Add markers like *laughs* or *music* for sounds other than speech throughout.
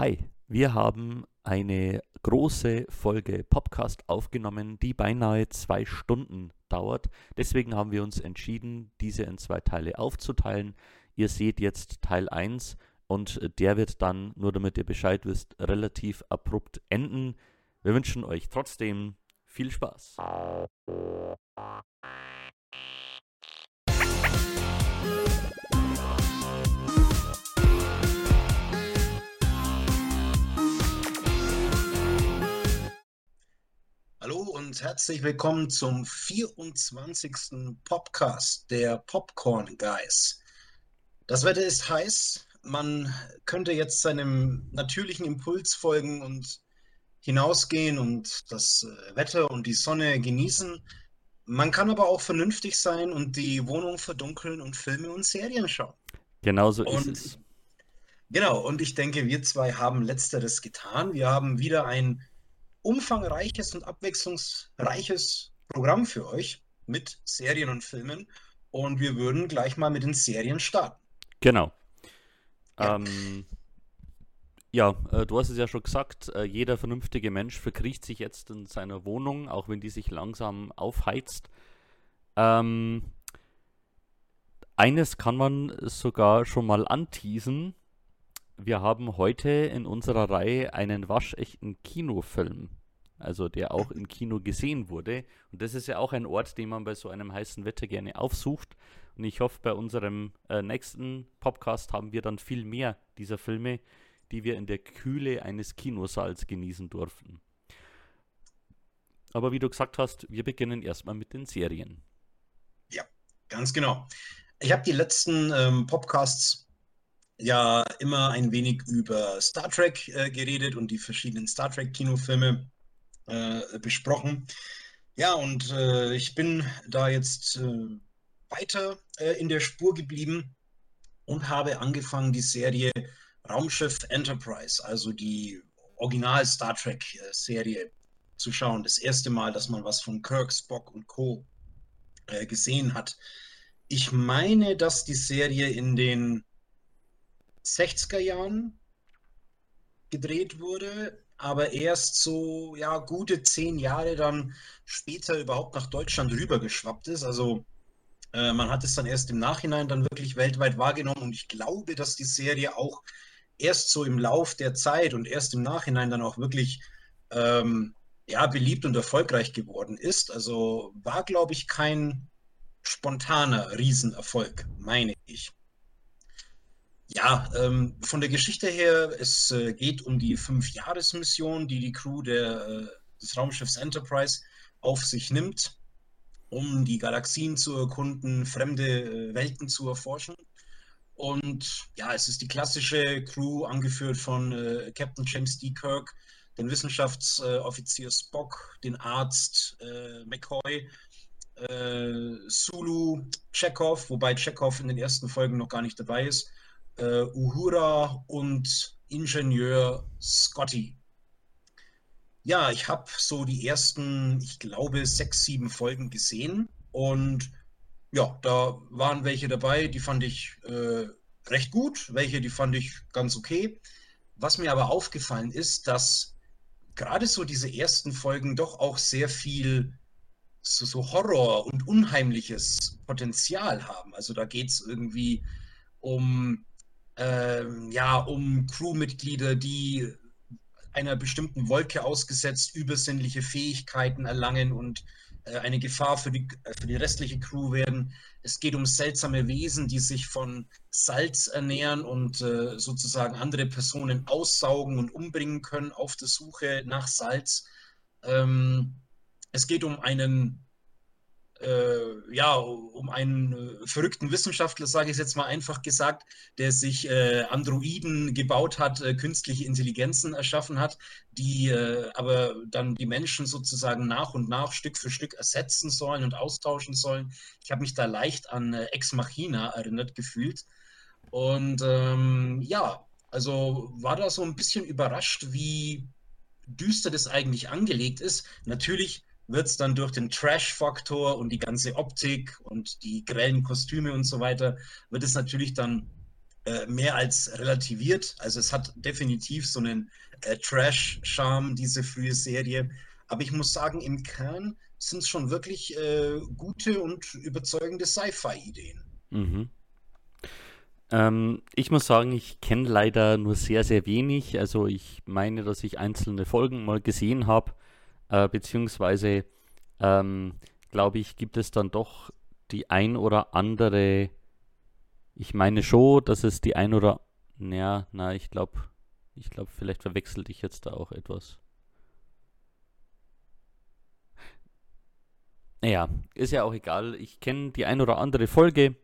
Hi, wir haben eine große Folge Podcast aufgenommen, die beinahe zwei Stunden dauert. Deswegen haben wir uns entschieden, diese in zwei Teile aufzuteilen. Ihr seht jetzt Teil 1 und der wird dann, nur damit ihr Bescheid wisst, relativ abrupt enden. Wir wünschen euch trotzdem viel Spaß. Hallo und herzlich willkommen zum 24. Podcast der Popcorn Guys. Das Wetter ist heiß. Man könnte jetzt seinem natürlichen Impuls folgen und hinausgehen und das äh, Wetter und die Sonne genießen. Man kann aber auch vernünftig sein und die Wohnung verdunkeln und Filme und Serien schauen. Genauso und, ist es. Genau, und ich denke, wir zwei haben letzteres getan. Wir haben wieder ein umfangreiches und abwechslungsreiches Programm für euch mit Serien und Filmen. Und wir würden gleich mal mit den Serien starten. Genau. Ja, ähm, ja äh, du hast es ja schon gesagt, äh, jeder vernünftige Mensch verkriecht sich jetzt in seiner Wohnung, auch wenn die sich langsam aufheizt. Ähm, eines kann man sogar schon mal anteasen wir haben heute in unserer Reihe einen waschechten Kinofilm, also der auch im Kino gesehen wurde. Und das ist ja auch ein Ort, den man bei so einem heißen Wetter gerne aufsucht. Und ich hoffe, bei unserem äh, nächsten Podcast haben wir dann viel mehr dieser Filme, die wir in der Kühle eines Kinosaals genießen durften. Aber wie du gesagt hast, wir beginnen erstmal mit den Serien. Ja, ganz genau. Ich habe die letzten ähm, Podcasts ja immer ein wenig über Star Trek äh, geredet und die verschiedenen Star Trek-Kinofilme äh, besprochen. Ja, und äh, ich bin da jetzt äh, weiter äh, in der Spur geblieben und habe angefangen, die Serie Raumschiff Enterprise, also die Original Star Trek-Serie äh, zu schauen. Das erste Mal, dass man was von Kirk, Spock und Co. gesehen hat. Ich meine, dass die Serie in den 60er Jahren gedreht wurde, aber erst so ja gute zehn Jahre dann später überhaupt nach Deutschland rübergeschwappt ist. Also äh, man hat es dann erst im Nachhinein dann wirklich weltweit wahrgenommen und ich glaube, dass die Serie auch erst so im Lauf der Zeit und erst im Nachhinein dann auch wirklich ähm, ja, beliebt und erfolgreich geworden ist. Also war, glaube ich, kein spontaner Riesenerfolg, meine ich. Ja, ähm, von der Geschichte her, es äh, geht um die Fünf-Jahres-Mission, die die Crew der, äh, des Raumschiffs Enterprise auf sich nimmt, um die Galaxien zu erkunden, fremde äh, Welten zu erforschen. Und ja, es ist die klassische Crew, angeführt von äh, Captain James D. Kirk, den Wissenschaftsoffizier Spock, den Arzt äh, McCoy, äh, Sulu, Chekhov, wobei Chekhov in den ersten Folgen noch gar nicht dabei ist äh, Uhura und Ingenieur Scotty. Ja, ich habe so die ersten, ich glaube, sechs, sieben Folgen gesehen und ja, da waren welche dabei, die fand ich äh, recht gut, welche, die fand ich ganz okay. Was mir aber aufgefallen ist, dass gerade so diese ersten Folgen doch auch sehr viel so, so Horror und unheimliches Potenzial haben. Also da geht es irgendwie um ähm, ja, um Crewmitglieder, die einer bestimmten Wolke ausgesetzt übersinnliche Fähigkeiten erlangen und äh, eine Gefahr für die, äh, für die restliche Crew werden. Es geht um seltsame Wesen, die sich von Salz ernähren und äh, sozusagen andere Personen aussaugen und umbringen können auf der Suche nach Salz. Ähm, es geht um einen äh, ja, um einen äh, verrückten Wissenschaftler, sage ich jetzt mal einfach gesagt, der sich äh, Androiden gebaut hat, äh, künstliche Intelligenzen erschaffen hat, die äh, aber dann die Menschen sozusagen nach und nach Stück für Stück ersetzen sollen und austauschen sollen. Ich habe mich da leicht an äh, Ex Machina erinnert gefühlt. Und ähm, ja, also war da so ein bisschen überrascht, wie düster das eigentlich angelegt ist. Natürlich wird es dann durch den Trash-Faktor und die ganze Optik und die grellen Kostüme und so weiter, wird es natürlich dann äh, mehr als relativiert. Also es hat definitiv so einen äh, Trash-Charme, diese frühe Serie. Aber ich muss sagen, im Kern sind es schon wirklich äh, gute und überzeugende Sci-Fi-Ideen. Mhm. Ähm, ich muss sagen, ich kenne leider nur sehr, sehr wenig. Also ich meine, dass ich einzelne Folgen mal gesehen habe, äh, beziehungsweise ähm, glaube ich, gibt es dann doch die ein oder andere. Ich meine schon, dass es die ein oder. Ja, na, ich glaube, ich glaube, vielleicht verwechselt ich jetzt da auch etwas. Naja, ist ja auch egal. Ich kenne die ein oder andere Folge,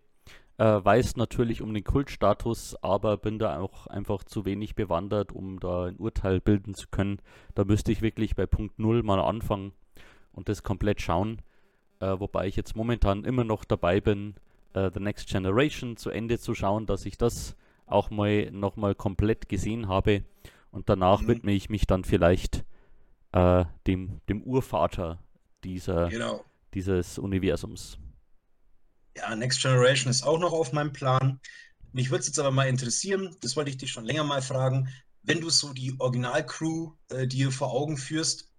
äh, weiß natürlich um den Kultstatus, aber bin da auch einfach zu wenig bewandert, um da ein Urteil bilden zu können. Da müsste ich wirklich bei Punkt 0 mal anfangen und das komplett schauen. Äh, wobei ich jetzt momentan immer noch dabei bin, äh, The Next Generation zu Ende zu schauen, dass ich das auch mal nochmal komplett gesehen habe. Und danach mhm. widme ich mich dann vielleicht äh, dem, dem Urvater dieser, genau. dieses Universums. Ja, Next Generation ist auch noch auf meinem Plan. Mich würde es jetzt aber mal interessieren, das wollte ich dich schon länger mal fragen, wenn du so die Originalcrew äh, dir vor Augen führst,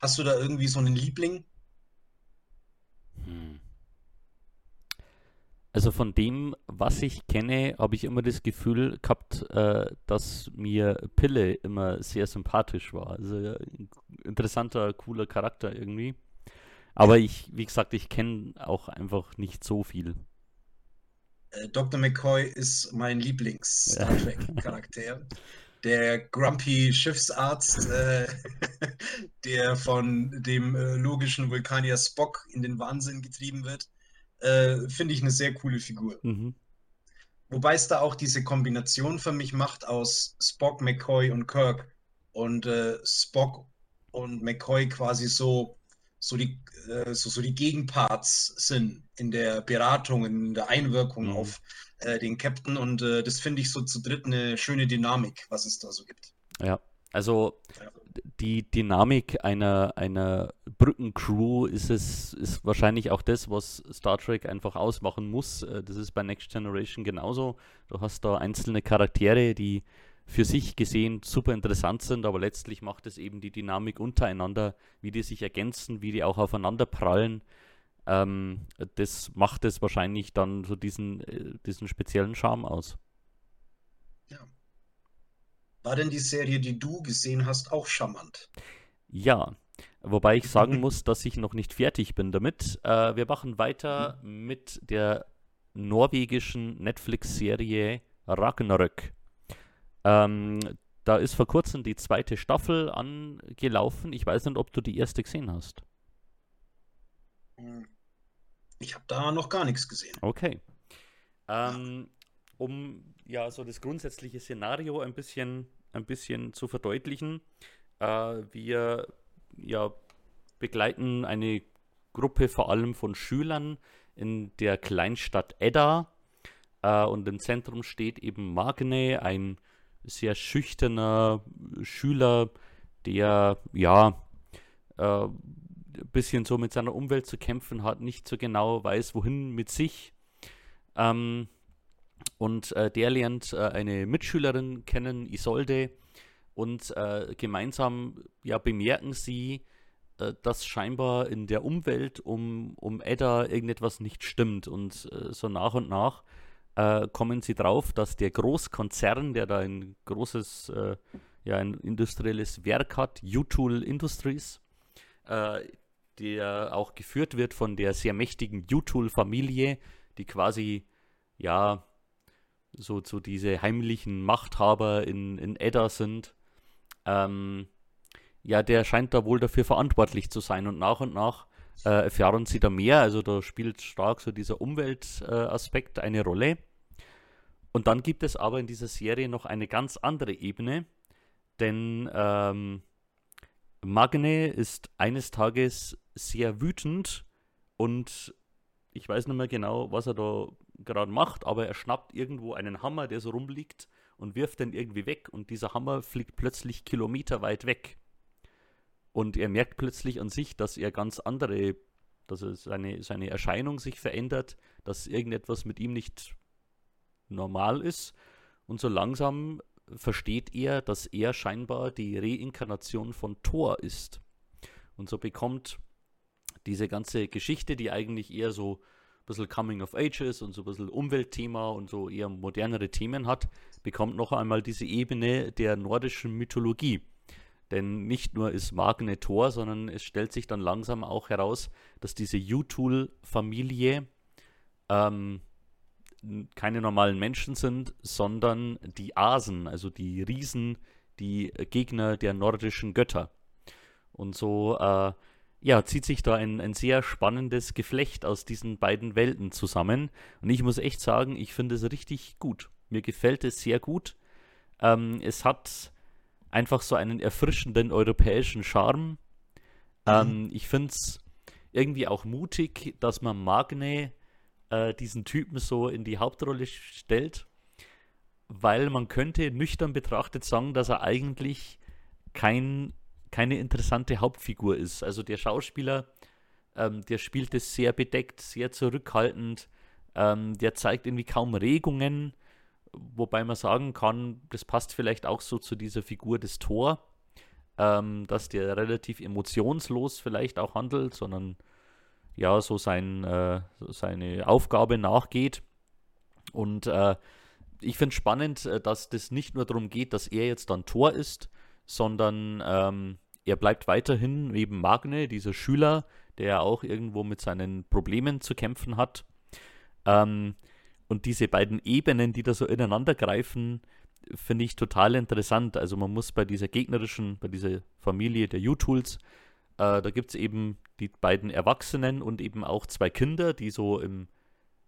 hast du da irgendwie so einen Liebling? Hm. Also von dem, was ich kenne, habe ich immer das Gefühl gehabt, äh, dass mir Pille immer sehr sympathisch war. Also ein interessanter, cooler Charakter irgendwie. Aber ich, wie gesagt, ich kenne auch einfach nicht so viel. Äh, Dr. McCoy ist mein Lieblings-Star Trek-Charakter. *laughs* der grumpy Schiffsarzt, äh, *laughs* der von dem äh, logischen Vulkanier Spock in den Wahnsinn getrieben wird äh, finde ich eine sehr coole Figur. Mhm. Wobei es da auch diese Kombination für mich macht aus Spock, McCoy und Kirk. Und äh, Spock und McCoy quasi so, so, die, äh, so, so die Gegenparts sind in der Beratung, in der Einwirkung mhm. auf äh, den Captain. Und äh, das finde ich so zu dritt eine schöne Dynamik, was es da so gibt. Ja, also ja die Dynamik einer, einer Brückencrew ist es ist wahrscheinlich auch das, was Star Trek einfach ausmachen muss. Äh, das ist bei Next Generation genauso. Du hast da einzelne Charaktere, die für sich gesehen super interessant sind, aber letztlich macht es eben die Dynamik untereinander, wie die sich ergänzen, wie die auch aufeinander prallen. Ähm, das macht es wahrscheinlich dann so diesen, äh, diesen speziellen Charme aus. War denn die Serie, die du gesehen hast, auch charmant? Ja, wobei ich sagen *laughs* muss, dass ich noch nicht fertig bin damit. Äh, wir machen weiter mhm. mit der norwegischen Netflix-Serie Ragnarök. Ähm, da ist vor kurzem die zweite Staffel angelaufen. Ich weiß nicht, ob du die erste gesehen hast. Hm. Ich habe da noch gar nichts gesehen. Okay. Ähm, um ja so das grundsätzliche Szenario ein bisschen ein bisschen zu verdeutlichen. Äh, wir ja, begleiten eine Gruppe vor allem von Schülern in der Kleinstadt Edda. Äh, und im Zentrum steht eben Magne, ein sehr schüchterner Schüler, der ja äh, ein bisschen so mit seiner Umwelt zu kämpfen hat, nicht so genau weiß, wohin mit sich. Ähm, und äh, der lernt äh, eine Mitschülerin kennen, Isolde, und äh, gemeinsam ja, bemerken sie, äh, dass scheinbar in der Umwelt um, um Edda irgendetwas nicht stimmt. Und äh, so nach und nach äh, kommen sie drauf, dass der Großkonzern, der da ein großes, ja, ein industrielles Werk hat, Utool Industries, der auch geführt wird von der sehr mächtigen Utool-Familie, die quasi ja so, so diese heimlichen Machthaber in, in Edda sind, ähm, ja, der scheint da wohl dafür verantwortlich zu sein und nach und nach äh, erfahren sie da mehr. Also da spielt stark so dieser Umweltaspekt äh, eine Rolle. Und dann gibt es aber in dieser Serie noch eine ganz andere Ebene, denn ähm, Magne ist eines Tages sehr wütend und ich weiß nicht mehr genau, was er da gerade macht, aber er schnappt irgendwo einen Hammer, der so rumliegt und wirft den irgendwie weg und dieser Hammer fliegt plötzlich kilometerweit weg. Und er merkt plötzlich an sich, dass er ganz andere, dass er seine, seine Erscheinung sich verändert, dass irgendetwas mit ihm nicht normal ist. Und so langsam versteht er, dass er scheinbar die Reinkarnation von Thor ist. Und so bekommt diese ganze Geschichte, die eigentlich eher so ein bisschen Coming of Ages und so ein bisschen Umweltthema und so eher modernere Themen hat, bekommt noch einmal diese Ebene der nordischen Mythologie. Denn nicht nur ist Magne Thor, sondern es stellt sich dann langsam auch heraus, dass diese Jutul-Familie ähm, keine normalen Menschen sind, sondern die Asen, also die Riesen, die Gegner der nordischen Götter. Und so äh, ja, zieht sich da ein, ein sehr spannendes Geflecht aus diesen beiden Welten zusammen. Und ich muss echt sagen, ich finde es richtig gut. Mir gefällt es sehr gut. Ähm, es hat einfach so einen erfrischenden europäischen Charme. Mhm. Ähm, ich finde es irgendwie auch mutig, dass man Magne äh, diesen Typen so in die Hauptrolle stellt, weil man könnte nüchtern betrachtet sagen, dass er eigentlich kein, keine interessante Hauptfigur ist. Also der Schauspieler, ähm, der spielt es sehr bedeckt, sehr zurückhaltend, ähm, der zeigt irgendwie kaum Regungen, wobei man sagen kann, das passt vielleicht auch so zu dieser Figur des Thor, ähm, dass der relativ emotionslos vielleicht auch handelt, sondern ja, so sein, äh, seine Aufgabe nachgeht. Und äh, ich finde es spannend, äh, dass das nicht nur darum geht, dass er jetzt dann Tor ist, sondern ähm, er bleibt weiterhin eben Magne, dieser Schüler, der auch irgendwo mit seinen Problemen zu kämpfen hat. Ähm, und diese beiden Ebenen, die da so ineinander greifen, finde ich total interessant. Also man muss bei dieser gegnerischen, bei dieser Familie der U-Tools äh, da gibt es eben die beiden Erwachsenen und eben auch zwei Kinder, die so im,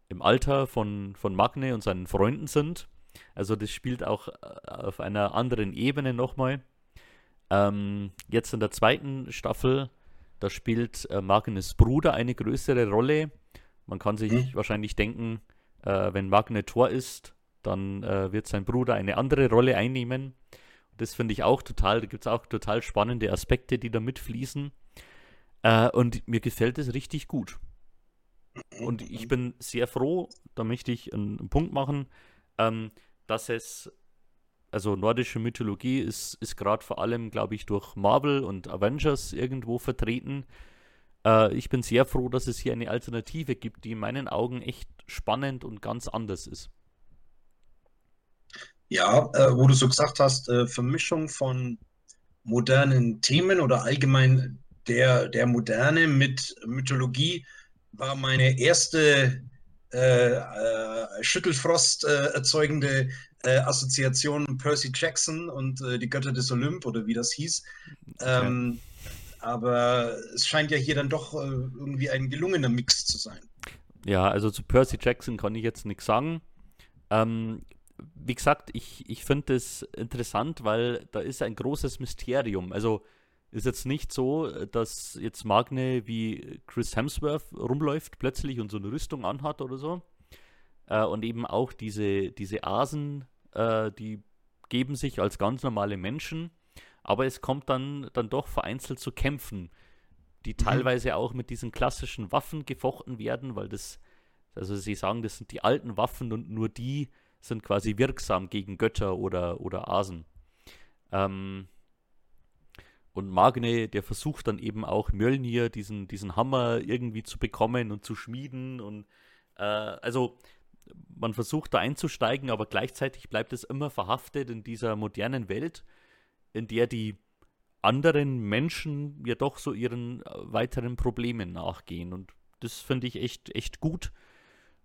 im Alter von, von Magne und seinen Freunden sind. Also das spielt auch äh, auf einer anderen Ebene nochmal. Ähm, jetzt in der zweiten Staffel, da spielt äh, Magnes Bruder eine größere Rolle. Man kann sich mhm. wahrscheinlich denken, äh, wenn Magne Tor ist, dann äh, wird sein Bruder eine andere Rolle einnehmen. Das finde ich auch total, da gibt es auch total spannende Aspekte, die da mitfließen. Äh, und mir gefällt es richtig gut. Und ich bin sehr froh, da möchte ich einen, einen Punkt machen, ähm, dass es, also nordische Mythologie ist, ist gerade vor allem, glaube ich, durch Marvel und Avengers irgendwo vertreten. Äh, ich bin sehr froh, dass es hier eine Alternative gibt, die in meinen Augen echt spannend und ganz anders ist. Ja, äh, wo du so gesagt hast, äh, Vermischung von modernen Themen oder allgemein der, der Moderne mit Mythologie war meine erste äh, äh, Schüttelfrost äh, erzeugende äh, Assoziation Percy Jackson und äh, die Götter des Olymp oder wie das hieß. Okay. Ähm, aber es scheint ja hier dann doch äh, irgendwie ein gelungener Mix zu sein. Ja, also zu Percy Jackson kann ich jetzt nichts sagen. Ähm, wie gesagt, ich, ich finde es interessant, weil da ist ein großes Mysterium. Also ist jetzt nicht so, dass jetzt Magne wie Chris Hemsworth rumläuft plötzlich und so eine Rüstung anhat oder so. Äh, und eben auch diese, diese Asen, äh, die geben sich als ganz normale Menschen, aber es kommt dann, dann doch vereinzelt zu Kämpfen, die mhm. teilweise auch mit diesen klassischen Waffen gefochten werden, weil das, also sie sagen, das sind die alten Waffen und nur die sind quasi wirksam gegen Götter oder, oder Asen. Ähm, und Magne, der versucht dann eben auch Mjölnir, diesen, diesen Hammer irgendwie zu bekommen und zu schmieden. Und äh, also man versucht da einzusteigen, aber gleichzeitig bleibt es immer verhaftet in dieser modernen Welt, in der die anderen Menschen ja doch so ihren äh, weiteren Problemen nachgehen. Und das finde ich echt, echt gut.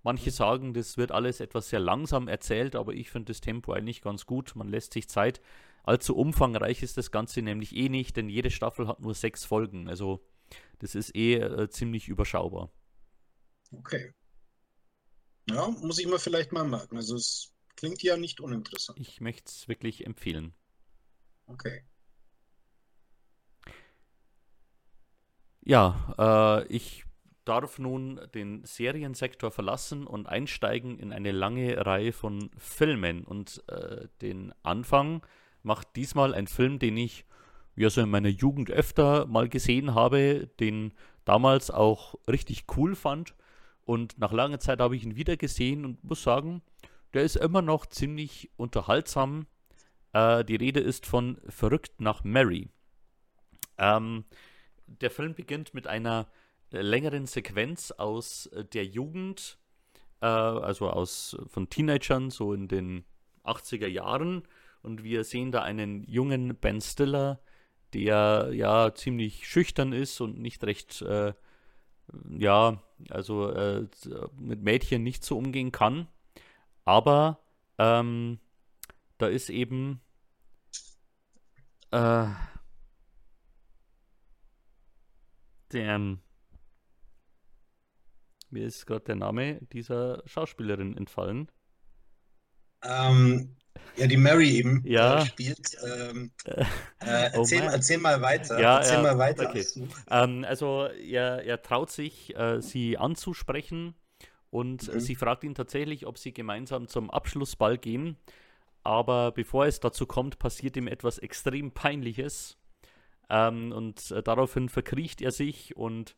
Manche sagen, das wird alles etwas sehr langsam erzählt, aber ich finde das Tempo eigentlich ganz gut. Man lässt sich Zeit. Allzu umfangreich ist das Ganze nämlich eh nicht, denn jede Staffel hat nur sechs Folgen. Also das ist eh äh, ziemlich überschaubar. Okay. Ja, muss ich mir vielleicht mal merken. Also es klingt ja nicht uninteressant. Ich möchte es wirklich empfehlen. Okay. Ja, äh, ich darf nun den Seriensektor verlassen und einsteigen in eine lange Reihe von Filmen. Und äh, den Anfang macht diesmal ein Film, den ich ja so in meiner Jugend öfter mal gesehen habe, den damals auch richtig cool fand. Und nach langer Zeit habe ich ihn wieder gesehen und muss sagen, der ist immer noch ziemlich unterhaltsam. Äh, die Rede ist von Verrückt nach Mary. Ähm, der Film beginnt mit einer längeren Sequenz aus äh, der Jugend, äh, also aus von Teenagern, so in den 80er Jahren. Und wir sehen da einen jungen Ben Stiller, der ja ziemlich schüchtern ist und nicht recht, äh, ja, also äh, mit Mädchen nicht so umgehen kann. Aber ähm, da ist eben äh, der, mir ist gerade der Name dieser Schauspielerin entfallen. Ähm, ja, die Mary eben ja. äh, spielt. Ähm, *laughs* äh, erzähl, oh erzähl, mal weiter. Ja, erzähl ja, mal weiter. Okay. Ähm, also er, er traut sich, äh, sie anzusprechen und mhm. sie fragt ihn tatsächlich, ob sie gemeinsam zum Abschlussball gehen. Aber bevor es dazu kommt, passiert ihm etwas extrem Peinliches. Ähm, und äh, daraufhin verkriecht er sich und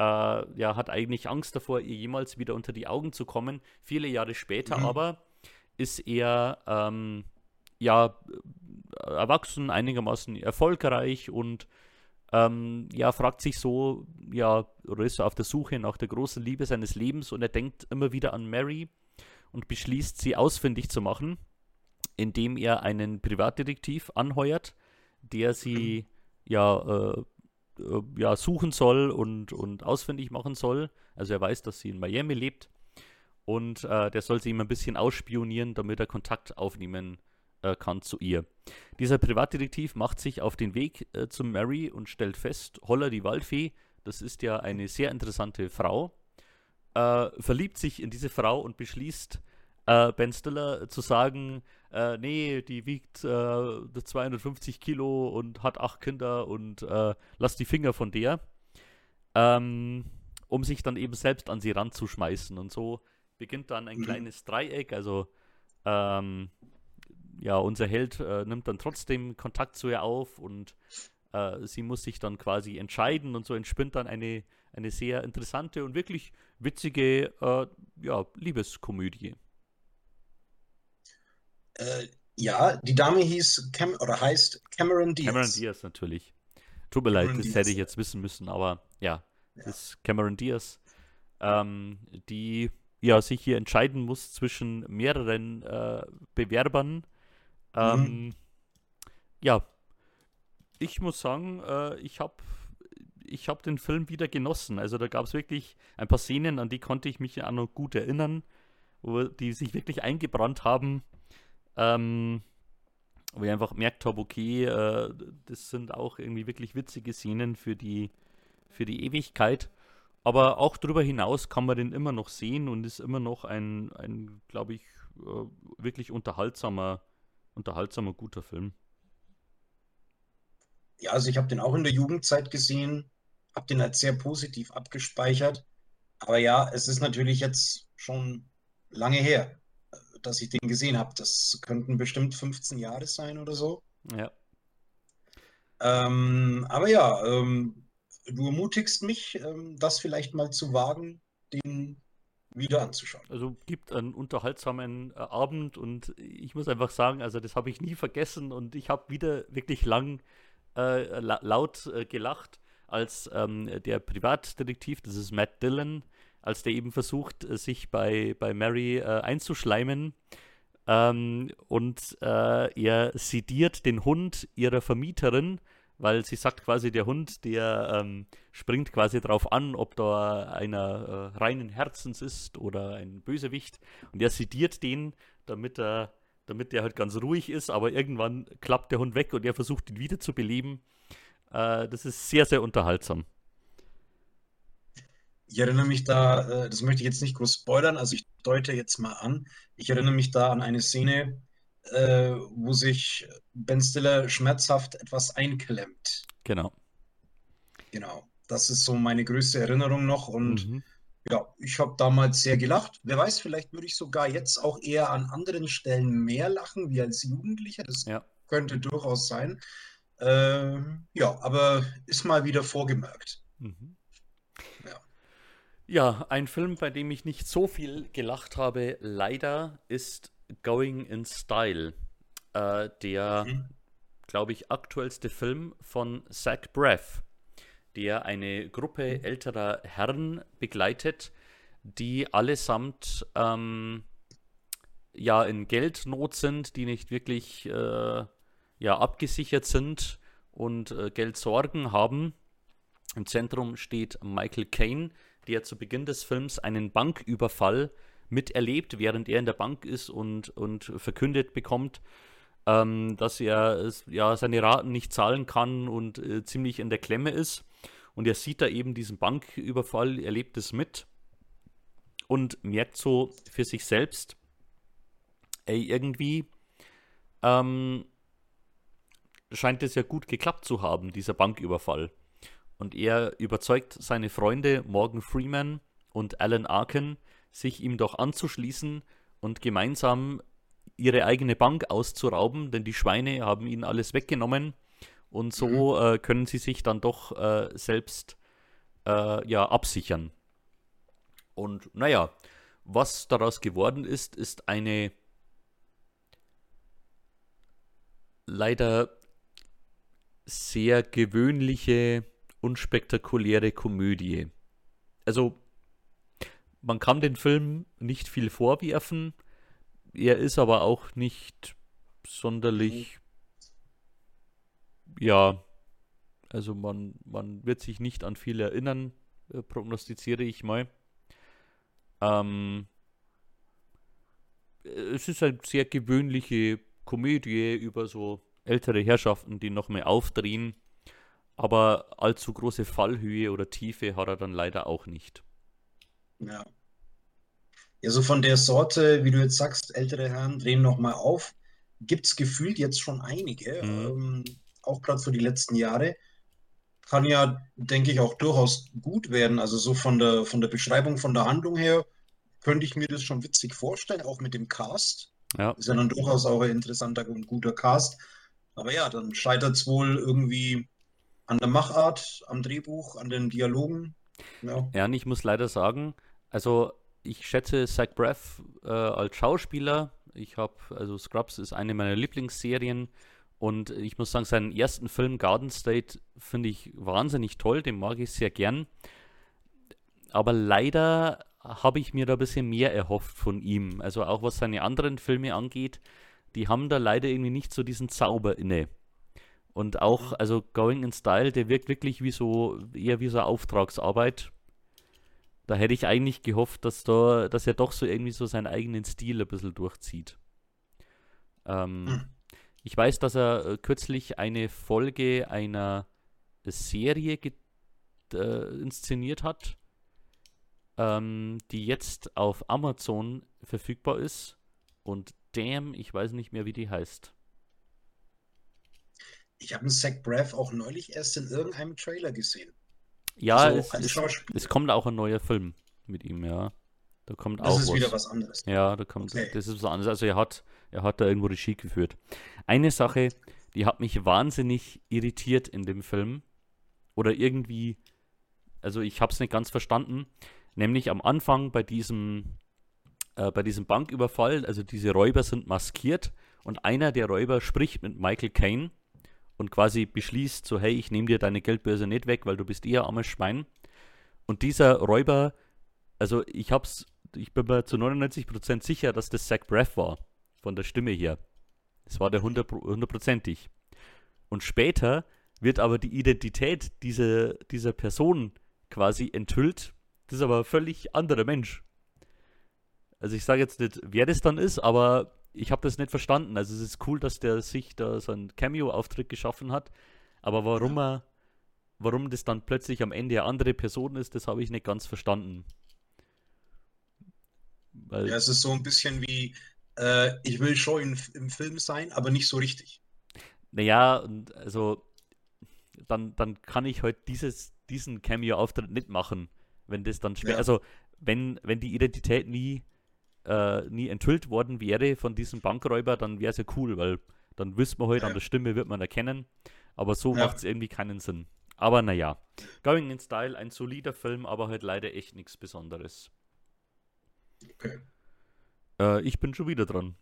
äh, ja, hat eigentlich Angst davor, ihr jemals wieder unter die Augen zu kommen. Viele Jahre später mhm. aber ist er ähm, ja erwachsen, einigermaßen erfolgreich und ähm, ja, fragt sich so, ja, oder ist auf der Suche nach der großen Liebe seines Lebens und er denkt immer wieder an Mary und beschließt, sie ausfindig zu machen, indem er einen Privatdetektiv anheuert, der sie mhm ja, äh, äh, ja suchen soll und, und ausfindig machen soll. Also er weiß, dass sie in Miami lebt und äh, der soll sie ihm ein bisschen ausspionieren, damit er Kontakt aufnehmen äh, kann zu ihr. Dieser Privatdetektiv macht sich auf den Weg äh, zu Mary und stellt fest, Holla die Waldfee, das ist ja eine sehr interessante Frau, äh, verliebt sich in diese Frau und beschließt, äh, Ben Stiller zu sagen, äh, nee, die wiegt äh, 250 Kilo und hat acht Kinder und äh, lass die Finger von der, ähm, um sich dann eben selbst an sie ranzuschmeißen. Und so beginnt dann ein mhm. kleines Dreieck, also ähm, ja, unser Held äh, nimmt dann trotzdem Kontakt zu ihr auf und äh, sie muss sich dann quasi entscheiden und so entspinnt dann eine, eine sehr interessante und wirklich witzige äh, ja, Liebeskomödie. Äh, ja, die Dame hieß Cam oder heißt Cameron Diaz. Cameron Diaz natürlich. Tut mir Cameron leid, das Diaz. hätte ich jetzt wissen müssen, aber ja, ja. das ist Cameron Diaz, ähm, die ja sich hier entscheiden muss zwischen mehreren äh, Bewerbern. Ähm, mhm. Ja, ich muss sagen, äh, ich habe ich hab den Film wieder genossen. Also da gab es wirklich ein paar Szenen, an die konnte ich mich auch noch gut erinnern, wo die sich wirklich eingebrannt haben. Ähm, wo ich einfach gemerkt habe, okay, äh, das sind auch irgendwie wirklich witzige Szenen für die, für die Ewigkeit. Aber auch darüber hinaus kann man den immer noch sehen und ist immer noch ein, ein glaube ich, äh, wirklich unterhaltsamer, unterhaltsamer, guter Film. Ja, also ich habe den auch in der Jugendzeit gesehen, habe den als sehr positiv abgespeichert. Aber ja, es ist natürlich jetzt schon lange her dass ich den gesehen habe. Das könnten bestimmt 15 Jahre sein oder so. Ja. Ähm, aber ja, ähm, du ermutigst mich, ähm, das vielleicht mal zu wagen, den wieder anzuschauen. Also gibt einen unterhaltsamen äh, Abend und ich muss einfach sagen, also das habe ich nie vergessen und ich habe wieder wirklich lang äh, la laut äh, gelacht, als ähm, der Privatdetektiv, das ist Matt Dillon, als der eben versucht, äh, sich bei, bei Mary äh, einzuschleimen. Ähm, und äh, er sediert den Hund ihrer Vermieterin, weil sie sagt quasi, der Hund, der ähm, springt quasi drauf an, ob da einer äh, reinen Herzens ist oder ein Bösewicht. Und er sediert den, damit er, damit der halt ganz ruhig ist, aber irgendwann klappt der Hund weg und er versucht ihn wieder zu beleben. Äh, das ist sehr, sehr unterhaltsam. Ich erinnere mich da, äh, das möchte ich jetzt nicht groß spoilern, also ich deute jetzt mal an. Ich erinnere mich da an eine Szene, äh, wo sich Ben Stiller schmerzhaft etwas einklemmt. Genau. Genau. Das ist so meine größte Erinnerung noch und mhm. ja, ich habe damals sehr gelacht. Wer weiß, vielleicht würde ich sogar jetzt auch eher an anderen Stellen mehr lachen wie als Jugendlicher. Das ja. könnte durchaus sein. Äh, ja, aber ist mal wieder vorgemerkt. Mhm. Ja, ein Film, bei dem ich nicht so viel gelacht habe, leider, ist Going in Style. Äh, der, mhm. glaube ich, aktuellste Film von Zach Braff, der eine Gruppe mhm. älterer Herren begleitet, die allesamt ähm, ja in Geldnot sind, die nicht wirklich äh, ja, abgesichert sind und äh, Geldsorgen haben. Im Zentrum steht Michael Caine, der zu Beginn des Films einen Banküberfall miterlebt, während er in der Bank ist und, und verkündet bekommt, ähm, dass er ja, seine Raten nicht zahlen kann und äh, ziemlich in der Klemme ist. Und er sieht da eben diesen Banküberfall, erlebt es mit und merkt so für sich selbst, ey, irgendwie ähm, scheint es ja gut geklappt zu haben, dieser Banküberfall. Und er überzeugt seine Freunde Morgan Freeman und Alan Arkin, sich ihm doch anzuschließen und gemeinsam ihre eigene Bank auszurauben, denn die Schweine haben ihnen alles weggenommen und so mhm. äh, können sie sich dann doch äh, selbst äh, ja absichern. Und naja, was daraus geworden ist, ist eine leider sehr gewöhnliche, unspektakuläre Komödie. Also, man kann den Film nicht viel vorwerfen, er ist aber auch nicht sonderlich, ja, also man, man wird sich nicht an viel erinnern, äh, prognostiziere ich mal. Ähm, es ist eine sehr gewöhnliche Komödie über so ältere Herrschaften, die noch mehr aufdrehen. Aber allzu große Fallhöhe oder Tiefe hat er dann leider auch nicht. Ja. Ja, so von der Sorte, wie du jetzt sagst, ältere Herren drehen nochmal auf, gibt es gefühlt jetzt schon einige, mhm. ähm, auch gerade für die letzten Jahre. Kann ja, denke ich, auch durchaus gut werden. Also so von der, von der Beschreibung, von der Handlung her, könnte ich mir das schon witzig vorstellen, auch mit dem Cast. Ja. Ist ja dann durchaus auch ein interessanter und guter Cast. Aber ja, dann scheitert es wohl irgendwie an der Machart, am Drehbuch, an den Dialogen. Ja, ja und ich muss leider sagen, also ich schätze Zach Braff äh, als Schauspieler. Ich habe, also Scrubs ist eine meiner Lieblingsserien. Und ich muss sagen, seinen ersten Film Garden State finde ich wahnsinnig toll, den mag ich sehr gern. Aber leider habe ich mir da ein bisschen mehr erhofft von ihm. Also auch was seine anderen Filme angeht, die haben da leider irgendwie nicht so diesen Zauber inne. Und auch, mhm. also Going in Style, der wirkt wirklich wie so, eher wie so Auftragsarbeit. Da hätte ich eigentlich gehofft, dass da, dass er doch so irgendwie so seinen eigenen Stil ein bisschen durchzieht. Ähm, hm. Ich weiß, dass er äh, kürzlich eine Folge einer Serie äh, inszeniert hat ähm, die jetzt auf Amazon verfügbar ist. Und damn, ich weiß nicht mehr, wie die heißt. Ich habe einen Zach Braff auch neulich erst in irgendeinem Trailer gesehen. Ja, also es, es, es, kommt auch ein neuer Film mit ihm, ja. Da kommt das auch ist was. wieder was anderes. Ja, da kommt, okay. das ist was anderes. Also er hat, er hat da irgendwo Regie geführt. Eine Sache, die hat mich wahnsinnig irritiert in dem Film. Oder irgendwie, also ich habe es nicht ganz verstanden. Nämlich am Anfang bei diesem, äh, bei diesem Banküberfall, also diese Räuber sind maskiert und einer der Räuber spricht mit Michael Caine und quasi beschließt so, hey, ich nehme dir deine Geldbörse nicht weg, weil du bist eher armes Schwein. Und dieser Räuber, also ich hab's, ich bin mir zu 99% sicher, dass das Zach Braff war, von der Stimme her. Das war der hundertprozentig. Und später wird aber die Identität dieser, dieser Person quasi enthüllt das ist aber ein völlig anderer Mensch. Also ich sage jetzt nicht, wer das dann ist, aber ich habe das nicht verstanden. Also es ist cool, dass der sich da so einen Cameo-Auftritt geschaffen hat, aber warum er, warum das dann plötzlich am Ende eine andere Person ist, das habe ich nicht ganz verstanden. Weil ja, es ist so ein bisschen wie, äh, ich will schon im, im Film sein, aber nicht so richtig. Naja, also dann, dann kann ich heute halt dieses, diesen Cameo-Auftritt nicht machen wenn das dann schwer, ja. also wenn, wenn die Identität nie, äh, nie enthüllt worden wäre von diesem Bankräuber, dann wäre es ja cool, weil dann wüsste man halt, ja. an der Stimme wird man erkennen, aber so ja. macht es irgendwie keinen Sinn. Aber naja, Going in Style, ein solider Film, aber halt leider echt nichts Besonderes. Okay. Äh, ich bin schon wieder dran.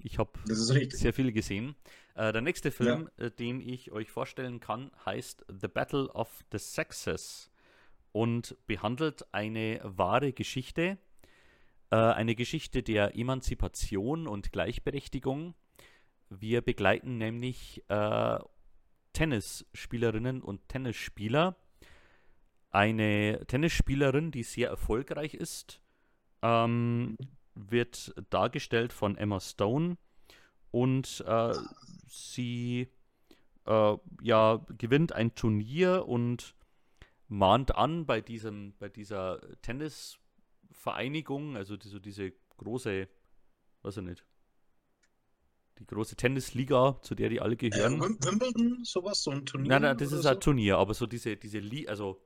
Ich habe sehr viel gesehen. Äh, der nächste Film, ja. äh, den ich euch vorstellen kann, heißt The Battle of the Sexes und behandelt eine wahre Geschichte, äh, eine Geschichte der Emanzipation und Gleichberechtigung. Wir begleiten nämlich äh, Tennisspielerinnen und Tennisspieler. Eine Tennisspielerin, die sehr erfolgreich ist, ähm, wird dargestellt von Emma Stone und äh, sie äh, ja, gewinnt ein Turnier und mahnt an bei diesem, bei dieser Tennisvereinigung, also die, so diese große, weiß ich nicht, die große Tennisliga, zu der die alle gehören. Äh, Wimbledon, sowas, so ein Turnier? Nein, nein, das ist so? ein Turnier, aber so diese, diese Li also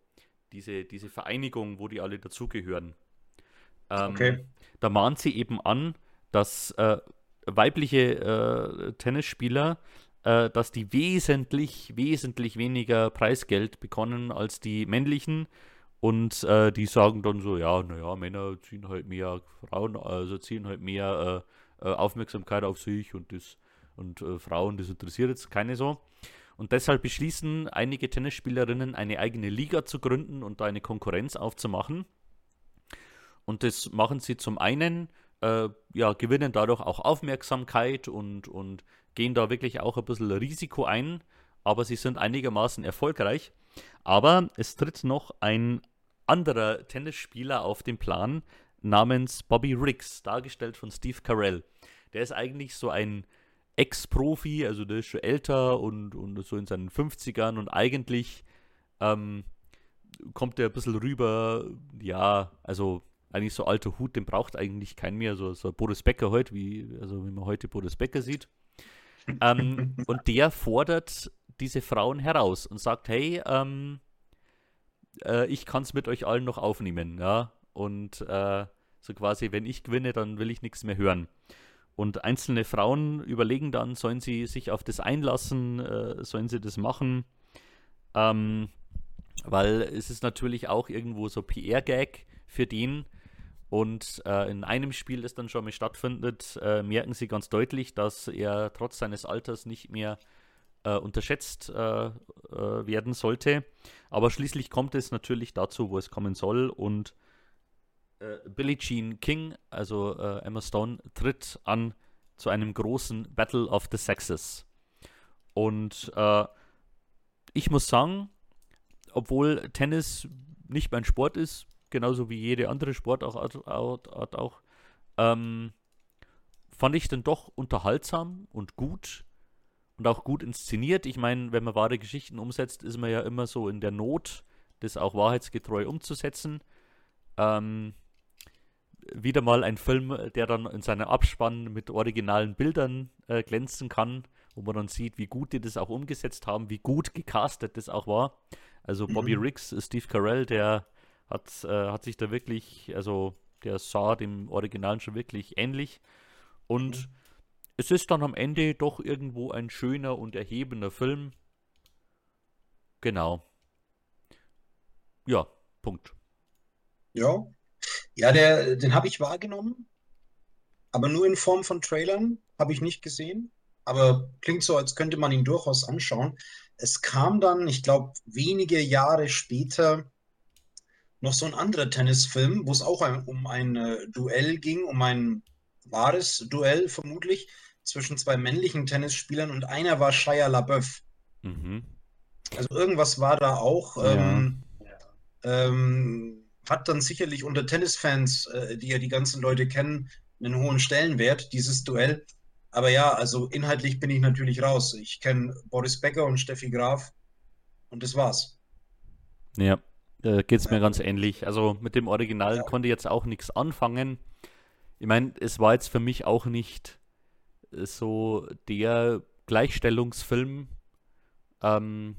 diese, diese Vereinigung, wo die alle dazugehören. Ähm, okay. Da mahnt sie eben an, dass äh, weibliche äh, Tennisspieler äh, dass die wesentlich, wesentlich weniger Preisgeld bekommen als die männlichen. Und äh, die sagen dann so, ja, naja, Männer ziehen halt mehr, Frauen, also ziehen halt mehr äh, äh Aufmerksamkeit auf sich und das und äh, Frauen, das interessiert jetzt keine so. Und deshalb beschließen einige Tennisspielerinnen, eine eigene Liga zu gründen und da eine Konkurrenz aufzumachen. Und das machen sie zum einen, äh, ja, gewinnen dadurch auch Aufmerksamkeit und, und gehen da wirklich auch ein bisschen Risiko ein, aber sie sind einigermaßen erfolgreich. Aber es tritt noch ein anderer Tennisspieler auf den Plan namens Bobby Riggs, dargestellt von Steve Carell. Der ist eigentlich so ein Ex-Profi, also der ist schon älter und, und so in seinen 50ern und eigentlich ähm, kommt der ein bisschen rüber, ja, also eigentlich so alter Hut, den braucht eigentlich kein mehr, so, so Boris Becker heute, wie, also wie man heute Boris Becker sieht. Ähm, und der fordert diese Frauen heraus und sagt, hey, ähm, äh, ich kann es mit euch allen noch aufnehmen, ja. Und äh, so quasi, wenn ich gewinne, dann will ich nichts mehr hören. Und einzelne Frauen überlegen dann, sollen sie sich auf das einlassen, äh, sollen sie das machen? Ähm, weil es ist natürlich auch irgendwo so PR-Gag für den, und äh, in einem Spiel, das dann schon mal stattfindet, äh, merken sie ganz deutlich, dass er trotz seines Alters nicht mehr äh, unterschätzt äh, äh, werden sollte. Aber schließlich kommt es natürlich dazu, wo es kommen soll. Und äh, Billie Jean King, also Emma Stone, tritt an zu einem großen Battle of the Sexes. Und ich muss sagen, obwohl Tennis nicht mein Sport ist, genauso wie jede andere Sportart auch, ähm, fand ich dann doch unterhaltsam und gut und auch gut inszeniert. Ich meine, wenn man wahre Geschichten umsetzt, ist man ja immer so in der Not, das auch wahrheitsgetreu umzusetzen. Ähm, wieder mal ein Film, der dann in seinem Abspann mit originalen Bildern äh, glänzen kann, wo man dann sieht, wie gut die das auch umgesetzt haben, wie gut gecastet das auch war. Also Bobby mhm. Riggs, Steve Carell, der hat, äh, hat sich da wirklich, also der sah dem Originalen schon wirklich ähnlich. Und mhm. Es ist dann am Ende doch irgendwo ein schöner und erhebender Film. Genau. Ja, Punkt. Ja. Ja, der, den habe ich wahrgenommen, aber nur in Form von Trailern, habe ich nicht gesehen. Aber klingt so, als könnte man ihn durchaus anschauen. Es kam dann, ich glaube, wenige Jahre später noch so ein anderer Tennisfilm, wo es auch ein, um ein äh, Duell ging, um ein wahres Duell vermutlich, zwischen zwei männlichen Tennisspielern und einer war Shia LaBeouf. Mhm. Also irgendwas war da auch. Ähm, ja. ähm, hat dann sicherlich unter Tennisfans, äh, die ja die ganzen Leute kennen, einen hohen Stellenwert, dieses Duell. Aber ja, also inhaltlich bin ich natürlich raus. Ich kenne Boris Becker und Steffi Graf und das war's. Ja, äh, geht es mir ganz ähnlich. Also mit dem Original ja. konnte ich jetzt auch nichts anfangen. Ich meine, es war jetzt für mich auch nicht so der Gleichstellungsfilm, ähm,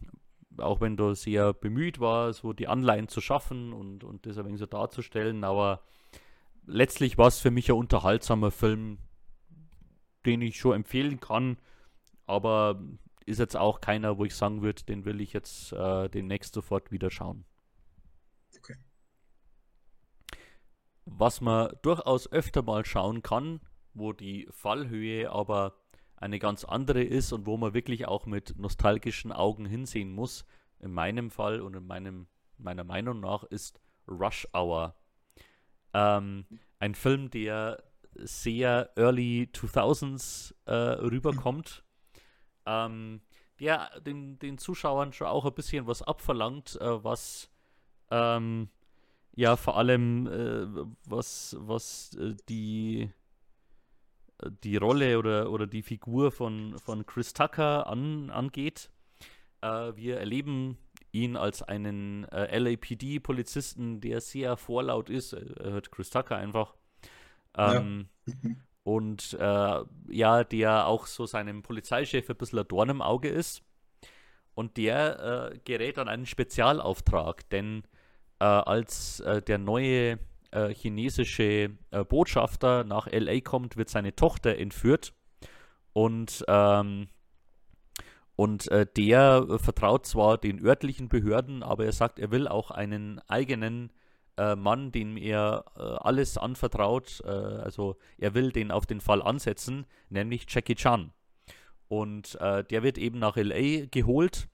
auch wenn du sehr bemüht war, so die Anleihen zu schaffen und, und das ein wenig so darzustellen, aber letztlich war es für mich ein unterhaltsamer Film, den ich schon empfehlen kann, aber ist jetzt auch keiner, wo ich sagen würde, den will ich jetzt äh, demnächst sofort wieder schauen. Okay. Was man durchaus öfter mal schauen kann, wo die Fallhöhe aber eine ganz andere ist und wo man wirklich auch mit nostalgischen Augen hinsehen muss, in meinem Fall und in meinem, meiner Meinung nach, ist Rush Hour. Ähm, ein Film, der sehr early 2000s äh, rüberkommt, *clears throat* ähm, der den, den Zuschauern schon auch ein bisschen was abverlangt, äh, was ähm, ja vor allem äh, was, was äh, die die Rolle oder, oder die Figur von, von Chris Tucker an, angeht. Äh, wir erleben ihn als einen äh, LAPD-Polizisten, der sehr vorlaut ist. Er hört Chris Tucker einfach. Ähm, ja. und äh, ja, der auch so seinem Polizeichef ein bisschen ein Dorn im Auge ist. Und der äh, gerät an einen Spezialauftrag, denn äh, als äh, der neue äh, chinesische äh, Botschafter nach LA kommt, wird seine Tochter entführt. Und, ähm, und äh, der vertraut zwar den örtlichen Behörden, aber er sagt, er will auch einen eigenen äh, Mann, dem er äh, alles anvertraut. Also er will den auf den Fall ansetzen, nämlich Jackie Chan. Und der wird eben nach LA geholt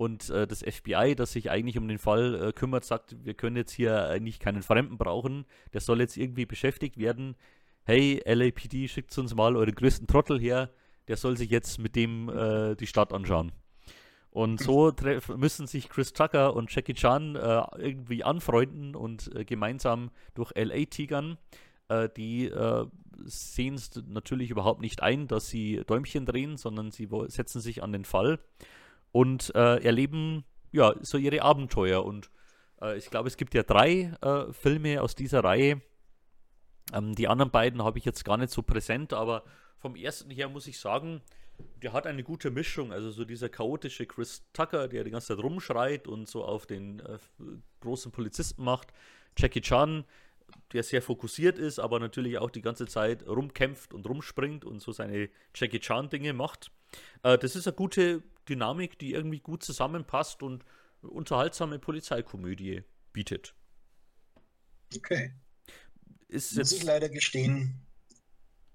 und äh, das FBI, das sich eigentlich um den Fall äh, kümmert, sagt, wir können jetzt hier eigentlich keinen Fremden brauchen, der soll jetzt irgendwie beschäftigt werden. Hey, LAPD, schickt uns mal euren größten Trottel her, der soll sich jetzt mit dem äh, die Stadt anschauen. Und so *laughs* müssen sich Chris Tucker und Jackie Chan äh, irgendwie anfreunden und äh, gemeinsam durch LA tigern. Äh, die sehen es natürlich überhaupt nicht ein, dass sie Däumchen drehen, sondern sie setzen sich an den Fall und äh, erleben ja so ihre Abenteuer. Und äh, ich glaube, es gibt ja drei äh, Filme aus dieser Reihe. Ähm, die anderen beiden habe ich jetzt gar nicht so präsent, aber vom ersten her muss ich sagen, der hat eine gute Mischung. Also so dieser chaotische Chris Tucker, der die ganze Zeit rumschreit und so auf den äh, großen Polizisten macht. Jackie Chan, der sehr fokussiert ist, aber natürlich auch die ganze Zeit rumkämpft und rumspringt und so seine Jackie Chan-Dinge macht. Äh, das ist eine gute Dynamik, die irgendwie gut zusammenpasst und unterhaltsame Polizeikomödie bietet. Okay. Ist muss ich leider gestehen,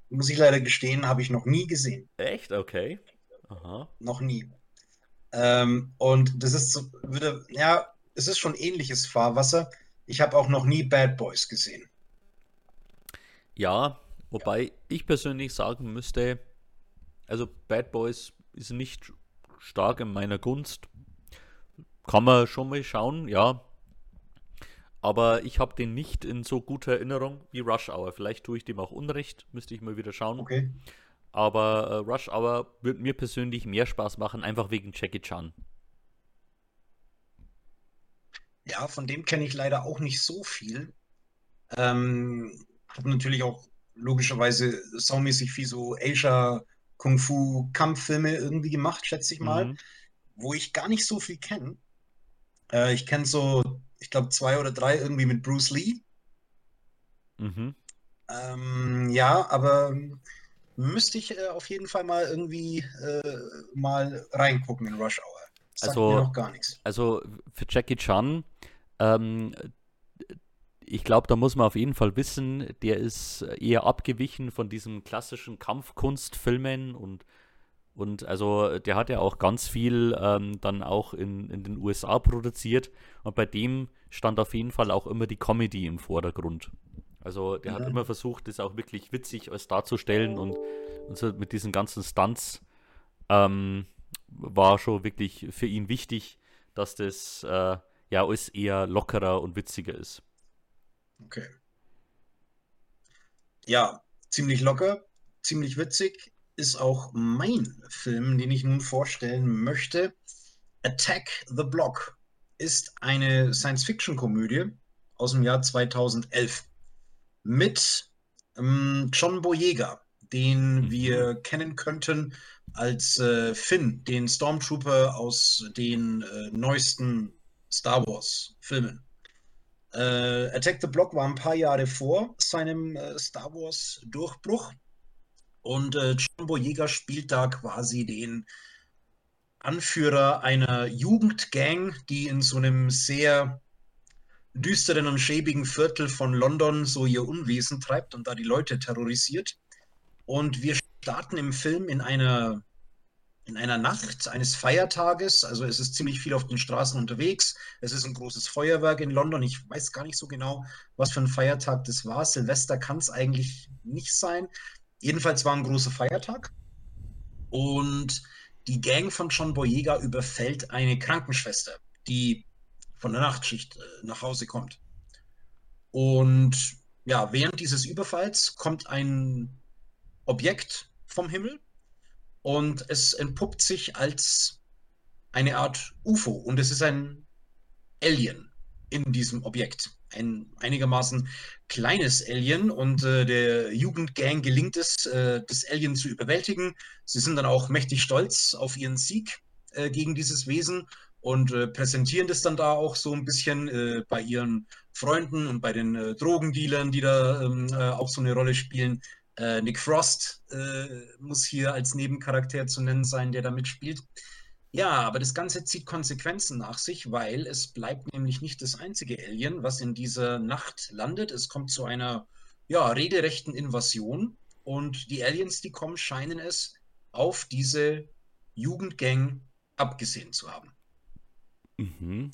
muss ich leider gestehen, habe ich noch nie gesehen. Echt? Okay. Aha. Noch nie. Ähm, und das ist so, würde, ja, es ist schon ähnliches Fahrwasser. Ich habe auch noch nie Bad Boys gesehen. Ja, wobei ja. ich persönlich sagen müsste, also Bad Boys ist nicht stark in meiner Gunst. Kann man schon mal schauen, ja. Aber ich habe den nicht in so guter Erinnerung wie Rush Hour. Vielleicht tue ich dem auch Unrecht, müsste ich mal wieder schauen. Okay. Aber äh, Rush Hour wird mir persönlich mehr Spaß machen, einfach wegen Jackie Chan. Ja, von dem kenne ich leider auch nicht so viel. Ähm, habe natürlich auch logischerweise saumäßig viel so Asia Kung-Fu-Kampffilme irgendwie gemacht, schätze ich mal, mhm. wo ich gar nicht so viel kenne. Äh, ich kenne so, ich glaube, zwei oder drei irgendwie mit Bruce Lee. Mhm. Ähm, ja, aber müsste ich äh, auf jeden Fall mal irgendwie äh, mal reingucken in Rush Hour. Sagt also, mir noch gar nichts. Also für Jackie Chan, ähm, ich glaube, da muss man auf jeden Fall wissen, der ist eher abgewichen von diesen klassischen Kampfkunstfilmen und und also der hat ja auch ganz viel ähm, dann auch in, in den USA produziert und bei dem stand auf jeden Fall auch immer die Comedy im Vordergrund. Also der ja. hat immer versucht, das auch wirklich witzig als darzustellen und, und so mit diesen ganzen Stunts ähm, war schon wirklich für ihn wichtig, dass das äh, ja alles eher lockerer und witziger ist. Okay. Ja, ziemlich locker, ziemlich witzig ist auch mein Film, den ich nun vorstellen möchte. Attack the Block ist eine Science-Fiction-Komödie aus dem Jahr 2011 mit ähm, John Boyega, den mhm. wir kennen könnten als äh, Finn, den Stormtrooper aus den äh, neuesten Star Wars-Filmen. Äh, Attack the Block war ein paar Jahre vor seinem äh, Star Wars Durchbruch und äh, John Boyega spielt da quasi den Anführer einer Jugendgang, die in so einem sehr düsteren und schäbigen Viertel von London so ihr Unwesen treibt und da die Leute terrorisiert. Und wir starten im Film in einer, in einer Nacht eines Feiertages. Also es ist ziemlich viel auf den Straßen unterwegs. Es ist ein großes Feuerwerk in London. Ich weiß gar nicht so genau, was für ein Feiertag das war. Silvester kann es eigentlich nicht sein. Jedenfalls war ein großer Feiertag. Und die Gang von John Boyega überfällt eine Krankenschwester, die von der Nachtschicht äh, nach Hause kommt. Und ja, während dieses Überfalls kommt ein Objekt vom Himmel und es entpuppt sich als eine Art UFO und es ist ein Alien in diesem Objekt. Ein einigermaßen kleines Alien und äh, der Jugendgang gelingt es, äh, das Alien zu überwältigen. Sie sind dann auch mächtig stolz auf ihren Sieg äh, gegen dieses Wesen und äh, präsentieren das dann da auch so ein bisschen äh, bei ihren Freunden und bei den äh, Drogendealern, die da ähm, äh, auch so eine Rolle spielen. Äh, Nick Frost äh, muss hier als Nebencharakter zu nennen sein, der da mitspielt. Ja, aber das Ganze zieht Konsequenzen nach sich, weil es bleibt nämlich nicht das einzige Alien, was in dieser Nacht landet. Es kommt zu einer ja, regelrechten Invasion und die Aliens, die kommen, scheinen es auf diese Jugendgang abgesehen zu haben. Mhm.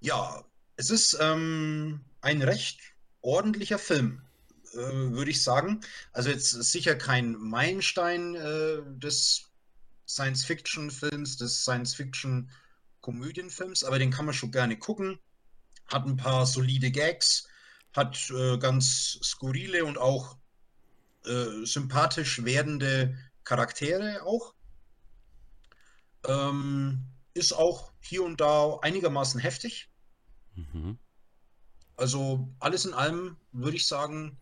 Ja, es ist ähm, ein recht ordentlicher Film, würde ich sagen. Also jetzt sicher kein Meilenstein äh, des Science-Fiction-Films, des Science-Fiction-Komödienfilms, aber den kann man schon gerne gucken. Hat ein paar solide Gags, hat äh, ganz skurrile und auch äh, sympathisch werdende Charaktere auch. Ähm, ist auch hier und da einigermaßen heftig. Mhm. Also alles in allem würde ich sagen,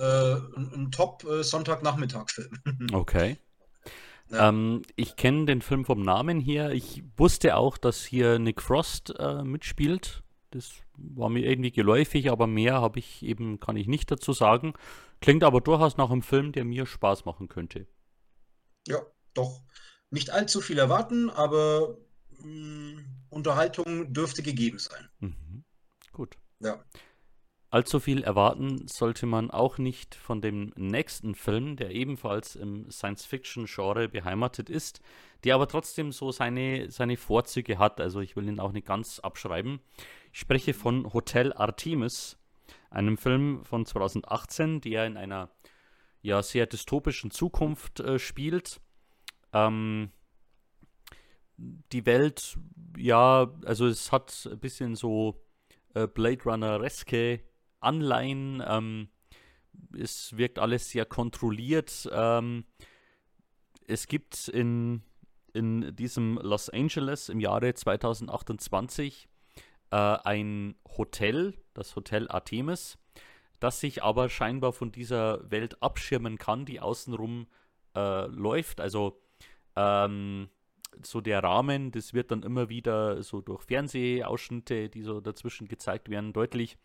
äh, ein, ein Top-Sonntagnachmittagsfilm. Äh, *laughs* okay. Ja. Ähm, ich kenne den Film vom Namen her. Ich wusste auch, dass hier Nick Frost äh, mitspielt. Das war mir irgendwie geläufig, aber mehr habe ich eben, kann ich nicht dazu sagen. Klingt aber durchaus nach einem Film, der mir Spaß machen könnte. Ja, doch. Nicht allzu viel erwarten, aber mh, Unterhaltung dürfte gegeben sein. Mhm. Gut. Ja. Allzu viel erwarten sollte man auch nicht von dem nächsten Film, der ebenfalls im Science-Fiction-Genre beheimatet ist, der aber trotzdem so seine, seine Vorzüge hat. Also ich will ihn auch nicht ganz abschreiben. Ich spreche von Hotel Artemis, einem Film von 2018, der in einer ja, sehr dystopischen Zukunft äh, spielt. Ähm, die Welt, ja, also es hat ein bisschen so äh, Blade Runner-eske Anleihen. Ähm, es wirkt alles sehr kontrolliert. Ähm, es gibt in, in diesem Los Angeles im Jahre 2028 äh, ein Hotel, das Hotel Artemis, das sich aber scheinbar von dieser Welt abschirmen kann, die außenrum äh, läuft. Also ähm, so der Rahmen, das wird dann immer wieder so durch Fernsehausschnitte, die so dazwischen gezeigt werden, deutlich.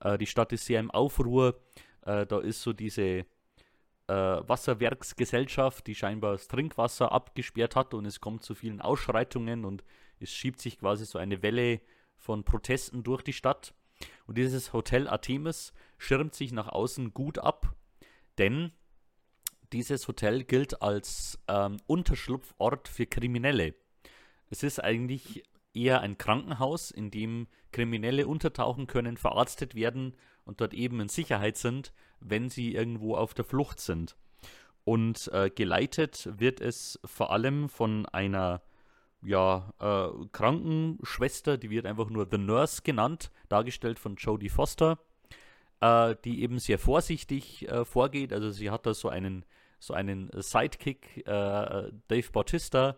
Äh, die Stadt ist sehr im Aufruhr. Äh, da ist so diese äh, Wasserwerksgesellschaft, die scheinbar das Trinkwasser abgesperrt hat und es kommt zu vielen Ausschreitungen und es schiebt sich quasi so eine Welle von Protesten durch die Stadt. Und dieses Hotel Artemis schirmt sich nach außen gut ab, denn dieses Hotel gilt als ähm, Unterschlupfort für Kriminelle. Es ist eigentlich eher ein Krankenhaus, in dem Kriminelle untertauchen können, verarztet werden und dort eben in Sicherheit sind, wenn sie irgendwo auf der Flucht sind. Und äh, geleitet wird es vor allem von einer ja, äh, Krankenschwester, die wird einfach nur The Nurse genannt, dargestellt von Jodie Foster, äh, die eben sehr vorsichtig äh, vorgeht. Also sie hat da so einen so einen Sidekick, äh, Dave Bautista,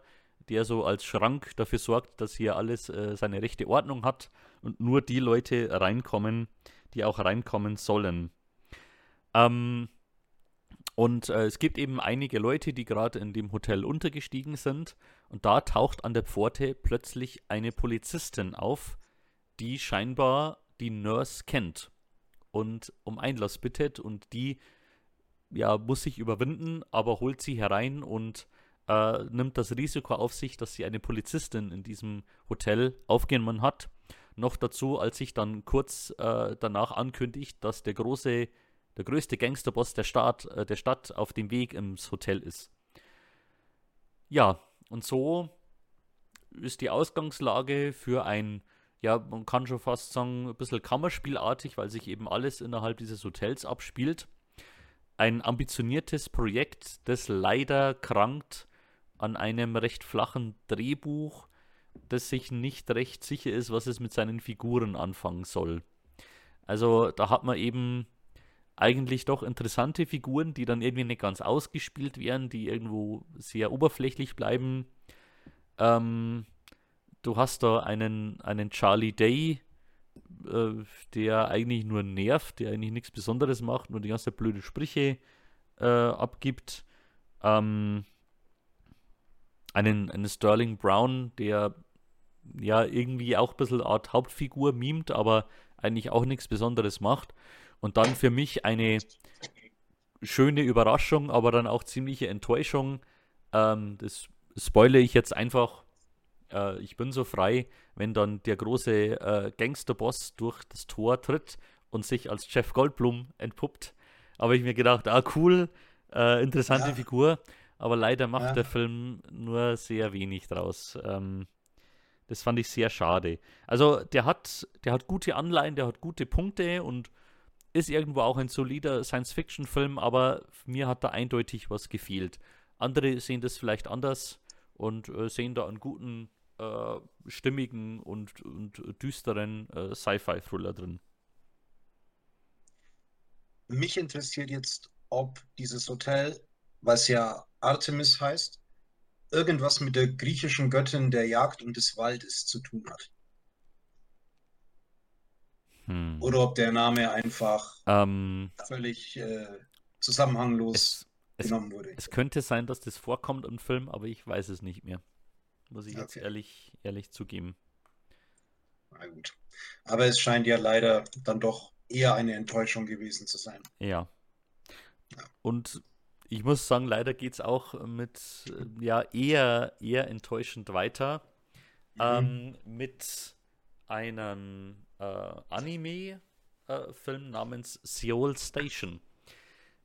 der so als Schrank dafür sorgt, dass hier alles äh, seine rechte Ordnung hat und nur die Leute reinkommen, die auch reinkommen sollen. Ähm, und äh, es gibt eben einige Leute, die gerade in dem Hotel untergestiegen sind. Und da taucht an der Pforte plötzlich eine Polizistin auf, die scheinbar die Nurse kennt und um Einlass bittet. Und die ja, muss sich überwinden, aber holt sie herein und äh, nimmt das Risiko auf sich, dass sie eine Polizistin in diesem Hotel aufgenommen hat. Noch dazu, als sich dann kurz äh, danach ankündigt, dass der große, der größte Gangsterboss der Stadt, äh, der Stadt auf dem Weg ins Hotel ist. Ja, und so ist die Ausgangslage für ein, ja, man kann schon fast sagen, ein bisschen Kammerspielartig, weil sich eben alles innerhalb dieses Hotels abspielt. Ein ambitioniertes Projekt, das leider krankt an einem recht flachen Drehbuch, das sich nicht recht sicher ist, was es mit seinen Figuren anfangen soll. Also da hat man eben eigentlich doch interessante Figuren, die dann irgendwie nicht ganz ausgespielt werden, die irgendwo sehr oberflächlich bleiben. Ähm, du hast da einen, einen Charlie Day, äh, der eigentlich nur nervt, der eigentlich nichts Besonderes macht, nur die ganze blöde Sprüche äh, abgibt. Ähm, einen, einen Sterling Brown, der ja irgendwie auch ein bisschen Art Hauptfigur mimt, aber eigentlich auch nichts Besonderes macht. Und dann für mich eine schöne Überraschung, aber dann auch ziemliche Enttäuschung. Ähm, das spoile ich jetzt einfach. Äh, ich bin so frei, wenn dann der große äh, Gangsterboss durch das Tor tritt und sich als Jeff Goldblum entpuppt. Aber ich mir gedacht, ah cool, äh, interessante ja. Figur. Aber leider macht ja. der Film nur sehr wenig draus. Ähm, das fand ich sehr schade. Also der hat, der hat gute Anleihen, der hat gute Punkte und ist irgendwo auch ein solider Science-Fiction-Film, aber mir hat da eindeutig was gefehlt. Andere sehen das vielleicht anders und äh, sehen da einen guten, äh, stimmigen und, und düsteren äh, Sci-Fi-Thriller drin. Mich interessiert jetzt, ob dieses Hotel, was ja Artemis heißt, irgendwas mit der griechischen Göttin der Jagd und des Waldes zu tun hat. Hm. Oder ob der Name einfach ähm, völlig äh, zusammenhanglos es, es, genommen wurde. Es könnte sein, dass das vorkommt im Film, aber ich weiß es nicht mehr. Muss ich okay. jetzt ehrlich, ehrlich zugeben. Na gut. Aber es scheint ja leider dann doch eher eine Enttäuschung gewesen zu sein. Ja. ja. Und ich muss sagen, leider geht es auch mit ja eher, eher enttäuschend weiter. Mhm. Ähm, mit einem äh, Anime-Film äh, namens Seoul Station.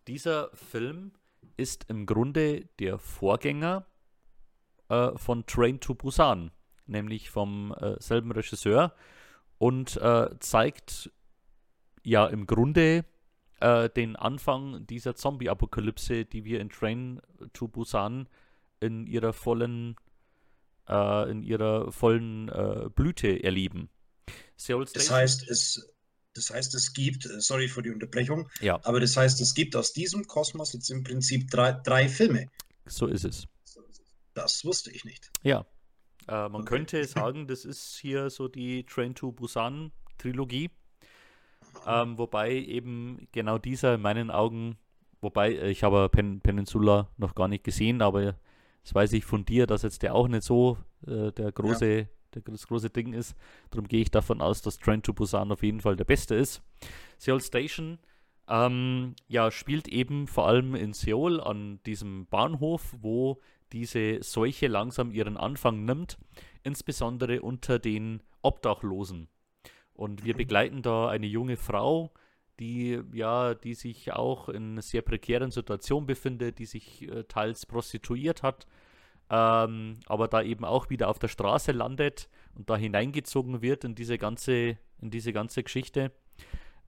Dieser Film ist im Grunde der Vorgänger äh, von Train to Busan, nämlich vom äh, selben Regisseur und äh, zeigt ja im Grunde äh, den Anfang dieser Zombie-Apokalypse, die wir in Train to Busan in ihrer vollen, äh, in ihrer vollen äh, Blüte erleben. Seoul Station. Das heißt, es, das heißt, es gibt, äh, sorry für die Unterbrechung, ja. aber das heißt, es gibt aus diesem Kosmos jetzt im Prinzip drei, drei Filme. So ist es. Das wusste ich nicht. Ja. Äh, man okay. könnte sagen, das ist hier so die Train to Busan Trilogie. Ähm, wobei eben genau dieser in meinen Augen, wobei äh, ich habe Pen Peninsula noch gar nicht gesehen, aber das weiß ich von dir, dass jetzt der auch nicht so äh, der große, ja. der, das große Ding ist. Darum gehe ich davon aus, dass Trent to Busan auf jeden Fall der beste ist. Seoul Station ähm, ja, spielt eben vor allem in Seoul an diesem Bahnhof, wo diese Seuche langsam ihren Anfang nimmt, insbesondere unter den Obdachlosen. Und wir begleiten da eine junge Frau, die ja, die sich auch in einer sehr prekären Situation befindet, die sich äh, teils prostituiert hat, ähm, aber da eben auch wieder auf der Straße landet und da hineingezogen wird in diese ganze, in diese ganze Geschichte.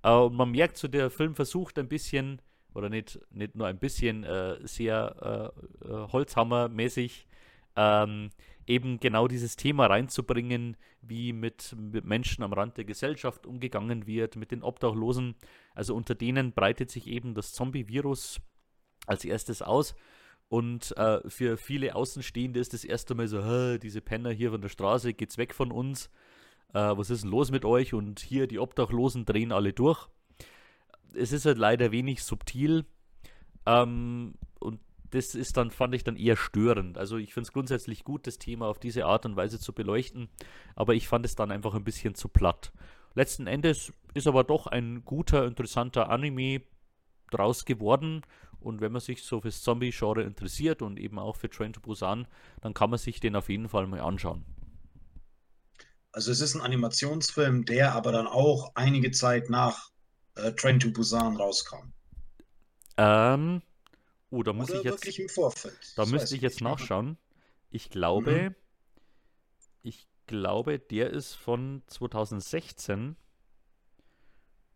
Äh, und man merkt so, der Film versucht ein bisschen, oder nicht, nicht nur ein bisschen, äh, sehr äh, äh, Holzhammermäßig ähm, eben genau dieses Thema reinzubringen, wie mit, mit, Menschen am Rand der Gesellschaft umgegangen wird, mit den Obdachlosen. Also unter denen breitet sich eben das Zombie-Virus als erstes aus. Und äh, für viele Außenstehende ist das erste Mal so, diese Penner hier von der Straße, geht's weg von uns. Äh, was ist denn los mit euch? Und hier die Obdachlosen drehen alle durch. Es ist halt leider wenig subtil. Ähm, das ist dann, fand ich dann eher störend. Also ich finde es grundsätzlich gut, das Thema auf diese Art und Weise zu beleuchten, aber ich fand es dann einfach ein bisschen zu platt. Letzten Endes ist aber doch ein guter, interessanter Anime draus geworden Und wenn man sich so fürs Zombie-Genre interessiert und eben auch für Train to Busan, dann kann man sich den auf jeden Fall mal anschauen. Also es ist ein Animationsfilm, der aber dann auch einige Zeit nach äh, Train to Busan rauskam. Ähm, oh, da muss Oder ich jetzt, im Vorfeld. da Das müsste ich jetzt nicht. Mhm. nachschauen. Ich glaube, ich glaube, der ist von 2016.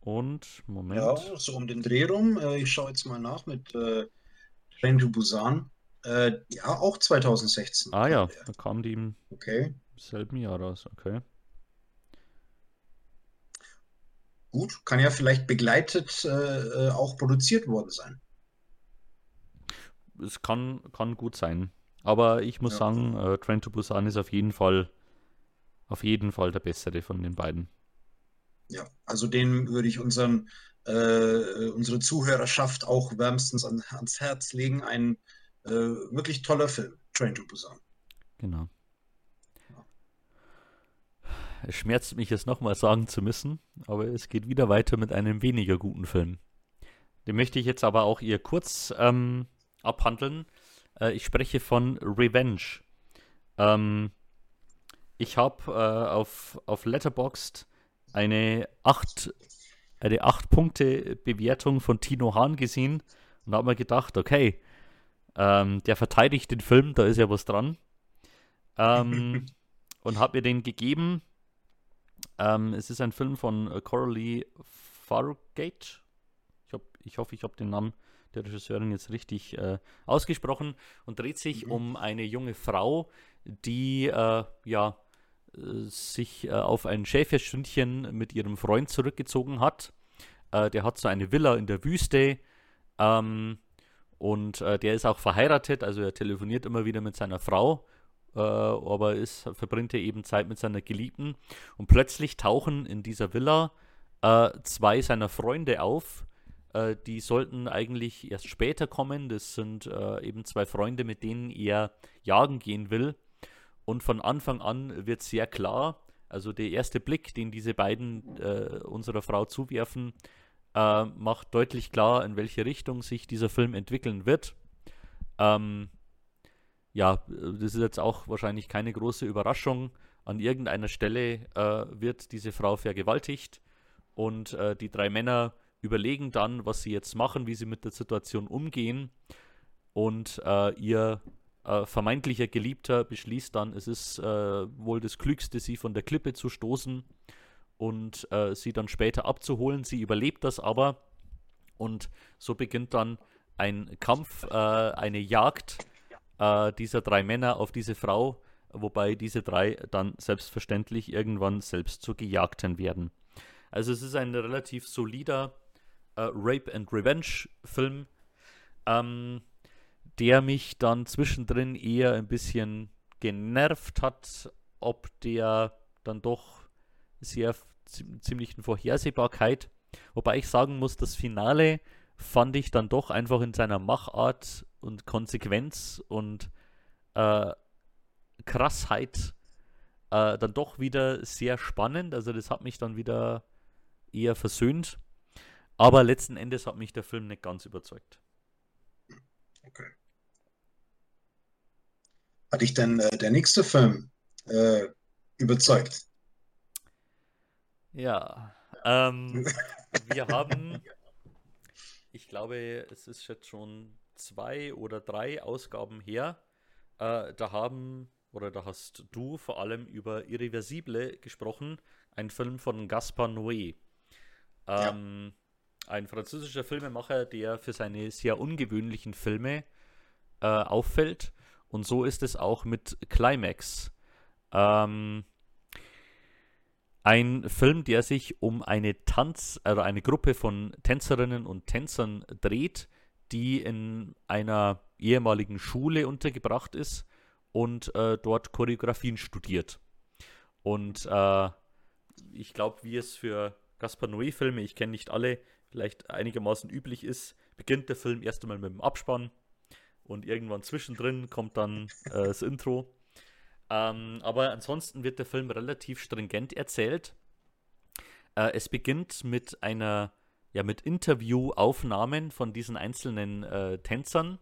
Und, Moment. Ja, so um den Dreh rum. Äh, ich schaue jetzt mal nach mit äh, to Busan. Äh, ja, auch 2016. Ah ja, der. da kam die im Okay, selben Jahr raus, okay. gut. Kann ja vielleicht begleitet äh, äh, auch produziert worden sein. Es kann, kann gut sein. Aber ich muss Ja. sagen, äh, Train to Busan ist auf jeden Fall, auf jeden Fall der bessere von den beiden. Ja, also den würde ich unseren, äh, unsere Zuhörerschaft auch wärmstens an, ans Herz legen. Ein äh, wirklich toller Film, Train to Busan. Genau. Es schmerzt mich jetzt nochmal sagen zu müssen, aber es geht wieder weiter mit einem weniger guten Film. Den möchte ich jetzt aber auch eher kurz ähm, abhandeln. Äh, ich spreche von Revenge. Ähm, ich habe äh, auf, auf Letterboxd eine 8, eine 8 Punkte Bewertung von Tino Hahn gesehen und habe mir gedacht, okay, ähm, der verteidigt den Film, da ist ja was dran. Ähm, *laughs* und habe mir den gegeben. Ähm, es ist ein Film von Coralie Fargate. Ich, hab, ich hoffe, ich habe den Namen der Regisseurin jetzt richtig äh, ausgesprochen und dreht sich Mhm. um eine junge Frau, die äh, ja äh, sich äh, auf ein Schäferstündchen mit ihrem Freund zurückgezogen hat. Äh, der hat so eine Villa in der Wüste ähm, und äh, der ist auch verheiratet, also er telefoniert immer wieder mit seiner Frau, aber ist, verbringt er eben Zeit mit seiner Geliebten. Und plötzlich tauchen in dieser Villa äh, zwei seiner Freunde auf. Äh, die sollten eigentlich erst später kommen. Das sind äh, eben zwei Freunde, mit denen er jagen gehen will. Und von Anfang an wird sehr klar, also der erste Blick, den diese beiden äh, unserer Frau zuwerfen, äh, macht deutlich klar, in welche Richtung sich dieser Film entwickeln wird. Ähm, ja, das ist jetzt auch wahrscheinlich keine große Überraschung. An irgendeiner Stelle äh, wird diese Frau vergewaltigt und äh, die drei Männer überlegen dann, was sie jetzt machen, wie sie mit der Situation umgehen. Und äh, ihr äh, vermeintlicher Geliebter beschließt dann, es ist äh, wohl das Klügste, sie von der Klippe zu stoßen und äh, sie dann später abzuholen. Sie überlebt das aber und so beginnt dann ein Kampf, äh, eine Jagd äh, dieser drei Männer auf diese Frau, wobei diese drei dann selbstverständlich irgendwann selbst zu Gejagten werden. Also es ist ein relativ solider äh, Rape and Revenge Film, ähm, der mich dann zwischendrin eher ein bisschen genervt hat, ob der dann doch sehr zi- ziemlichen Vorhersehbarkeit. Wobei ich sagen muss, das Finale fand ich dann doch einfach in seiner Machart und Konsequenz und äh, Krassheit äh, dann doch wieder sehr spannend. Also das hat mich dann wieder eher versöhnt. Aber letzten Endes hat mich der Film nicht ganz überzeugt. Okay. Hat dich denn äh, der nächste Film äh, überzeugt? Ja, ähm, *laughs* wir haben, ich glaube, es ist jetzt schon zwei oder drei Ausgaben her. Äh, da haben, oder da hast du vor allem über Irreversible gesprochen, ein Film von Gaspar Noé. Ja. Ein französischer Filmemacher, der für seine sehr ungewöhnlichen Filme äh, auffällt. Und so ist es auch mit Climax. Ähm, ein Film, der sich um eine Tanz, also eine Gruppe von Tänzerinnen und Tänzern dreht, die in einer ehemaligen Schule untergebracht ist und äh, dort Choreografien studiert. Und äh, ich glaube, wie es für Gaspar Noé-Filme, ich kenne nicht alle, vielleicht einigermaßen üblich ist, beginnt der Film erst einmal mit dem Abspann und irgendwann zwischendrin kommt dann äh, das Intro. Ähm, aber ansonsten wird der Film relativ stringent erzählt. Äh, es beginnt mit einer ja, mit Interviewaufnahmen von diesen einzelnen äh, Tänzern,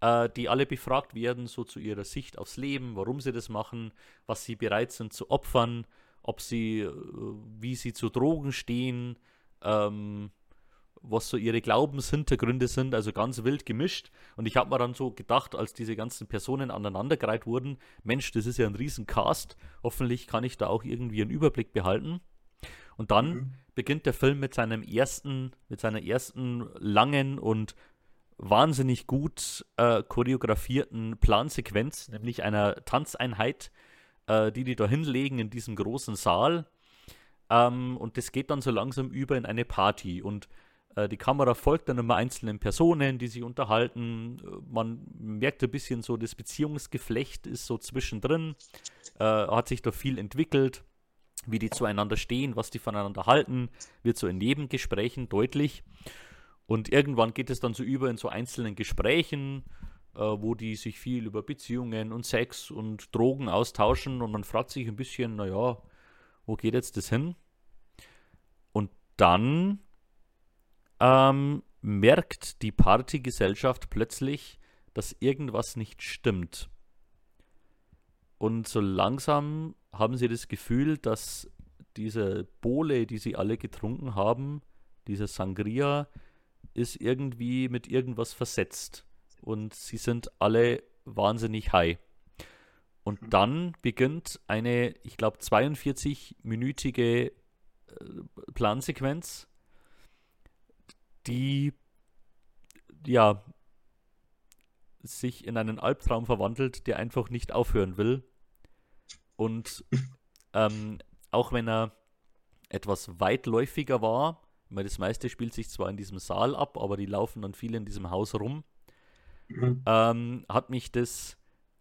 äh, die alle befragt werden, so zu ihrer Sicht aufs Leben, warum sie das machen, was sie bereit sind zu opfern, ob sie, äh, wie sie zu Drogen stehen, ähm, was so ihre Glaubenshintergründe sind, also ganz wild gemischt. Und ich habe mir dann so gedacht, als diese ganzen Personen aneinandergereiht wurden, Mensch, das ist ja ein Riesencast, hoffentlich kann ich da auch irgendwie einen Überblick behalten. Und dann mhm. beginnt der Film mit seinem ersten, mit seiner ersten langen und wahnsinnig gut äh, choreografierten Plansequenz, nämlich einer Tanzeinheit, äh, die die da hinlegen in diesem großen Saal. Ähm, und das geht dann so langsam über in eine Party. Und die Kamera folgt dann immer einzelnen Personen, die sich unterhalten. Man merkt ein bisschen so, das Beziehungsgeflecht ist so zwischendrin. Äh, hat sich da viel entwickelt. Wie die zueinander stehen, was die voneinander halten, wird so in Nebengesprächen deutlich. Und irgendwann geht es dann so über in so einzelnen Gesprächen, äh, wo die sich viel über Beziehungen und Sex und Drogen austauschen und man fragt sich ein bisschen, naja, wo geht jetzt das hin? Und dann ähm, merkt die Partygesellschaft plötzlich, dass irgendwas nicht stimmt. Und so langsam haben sie das Gefühl, dass diese Bowle, die sie alle getrunken haben, diese Sangria, ist irgendwie mit irgendwas versetzt. Und sie sind alle wahnsinnig high. Und mhm. dann beginnt eine, ich glaube, 42-minütige äh, Plansequenz, die ja sich in einen Albtraum verwandelt, der einfach nicht aufhören will. Und ähm, auch wenn er etwas weitläufiger war, weil das meiste spielt sich zwar in diesem Saal ab, aber die laufen dann viel in diesem Haus rum, mhm. ähm, hat mich das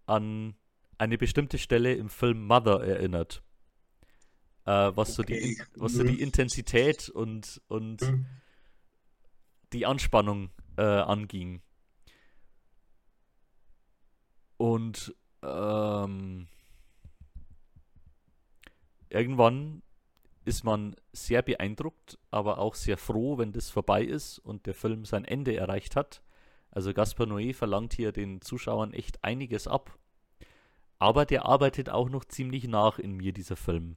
an eine bestimmte Stelle im Film Mother erinnert. Äh, was, okay. so die, was so die mhm. Intensität und, und mhm die Anspannung äh, anging. Und ähm, irgendwann ist man sehr beeindruckt, aber auch sehr froh, wenn das vorbei ist und der Film sein Ende erreicht hat. Also Gaspar Noé verlangt hier den Zuschauern echt einiges ab. Aber der arbeitet auch noch ziemlich nach in mir, dieser Film.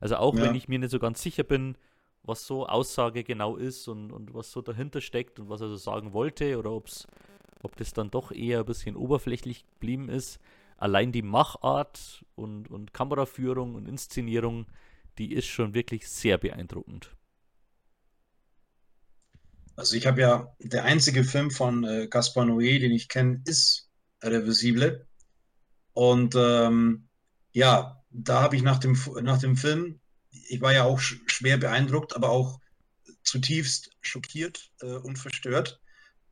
Also auch ja. wenn ich mir nicht so ganz sicher bin, was so Aussage genau ist und, und was so dahinter steckt und was er so sagen wollte oder ob's, ob das dann doch eher ein bisschen oberflächlich geblieben ist. Allein die Machart und, und Kameraführung und Inszenierung, die ist schon wirklich sehr beeindruckend. Also ich habe ja, der einzige Film von äh, Gaspar Noé, den ich kenne, ist Reversible. Und ähm, ja, da habe ich nach dem, nach dem Film ich war ja auch schwer beeindruckt, aber auch zutiefst schockiert äh, und verstört.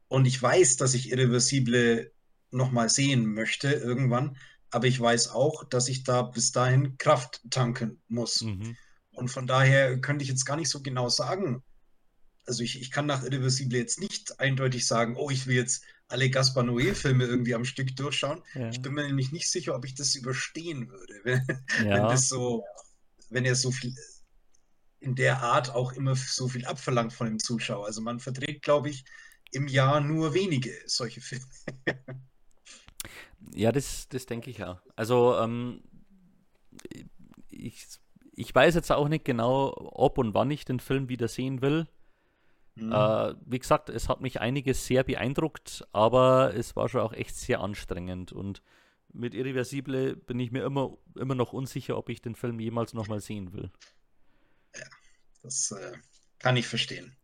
Und ich weiß, dass ich Irreversible nochmal sehen möchte irgendwann, aber ich weiß auch, dass ich da bis dahin Kraft tanken muss. Mhm. Und von daher könnte ich jetzt gar nicht so genau sagen. Also ich, ich kann nach Irreversible jetzt nicht eindeutig sagen, oh, ich will jetzt alle Gaspar Noé-Filme irgendwie am Stück durchschauen. Ja. Ich bin mir nämlich nicht sicher, ob ich das überstehen würde, *laughs* wenn, ja. wenn das so wenn er so viel in der Art auch immer so viel abverlangt von dem Zuschauer. Also man verdreht, glaube ich, im Jahr nur wenige solche Filme. ja, das, das denke ich ja. Also ähm, ich, ich weiß jetzt auch nicht genau, ob und wann ich den Film wieder sehen will. Mhm. Äh, wie gesagt, es hat mich einiges sehr beeindruckt, aber es war schon auch echt sehr anstrengend und mit Irreversible bin ich mir immer, immer noch unsicher, ob ich den Film jemals nochmal sehen will. Ja, das äh, kann ich verstehen.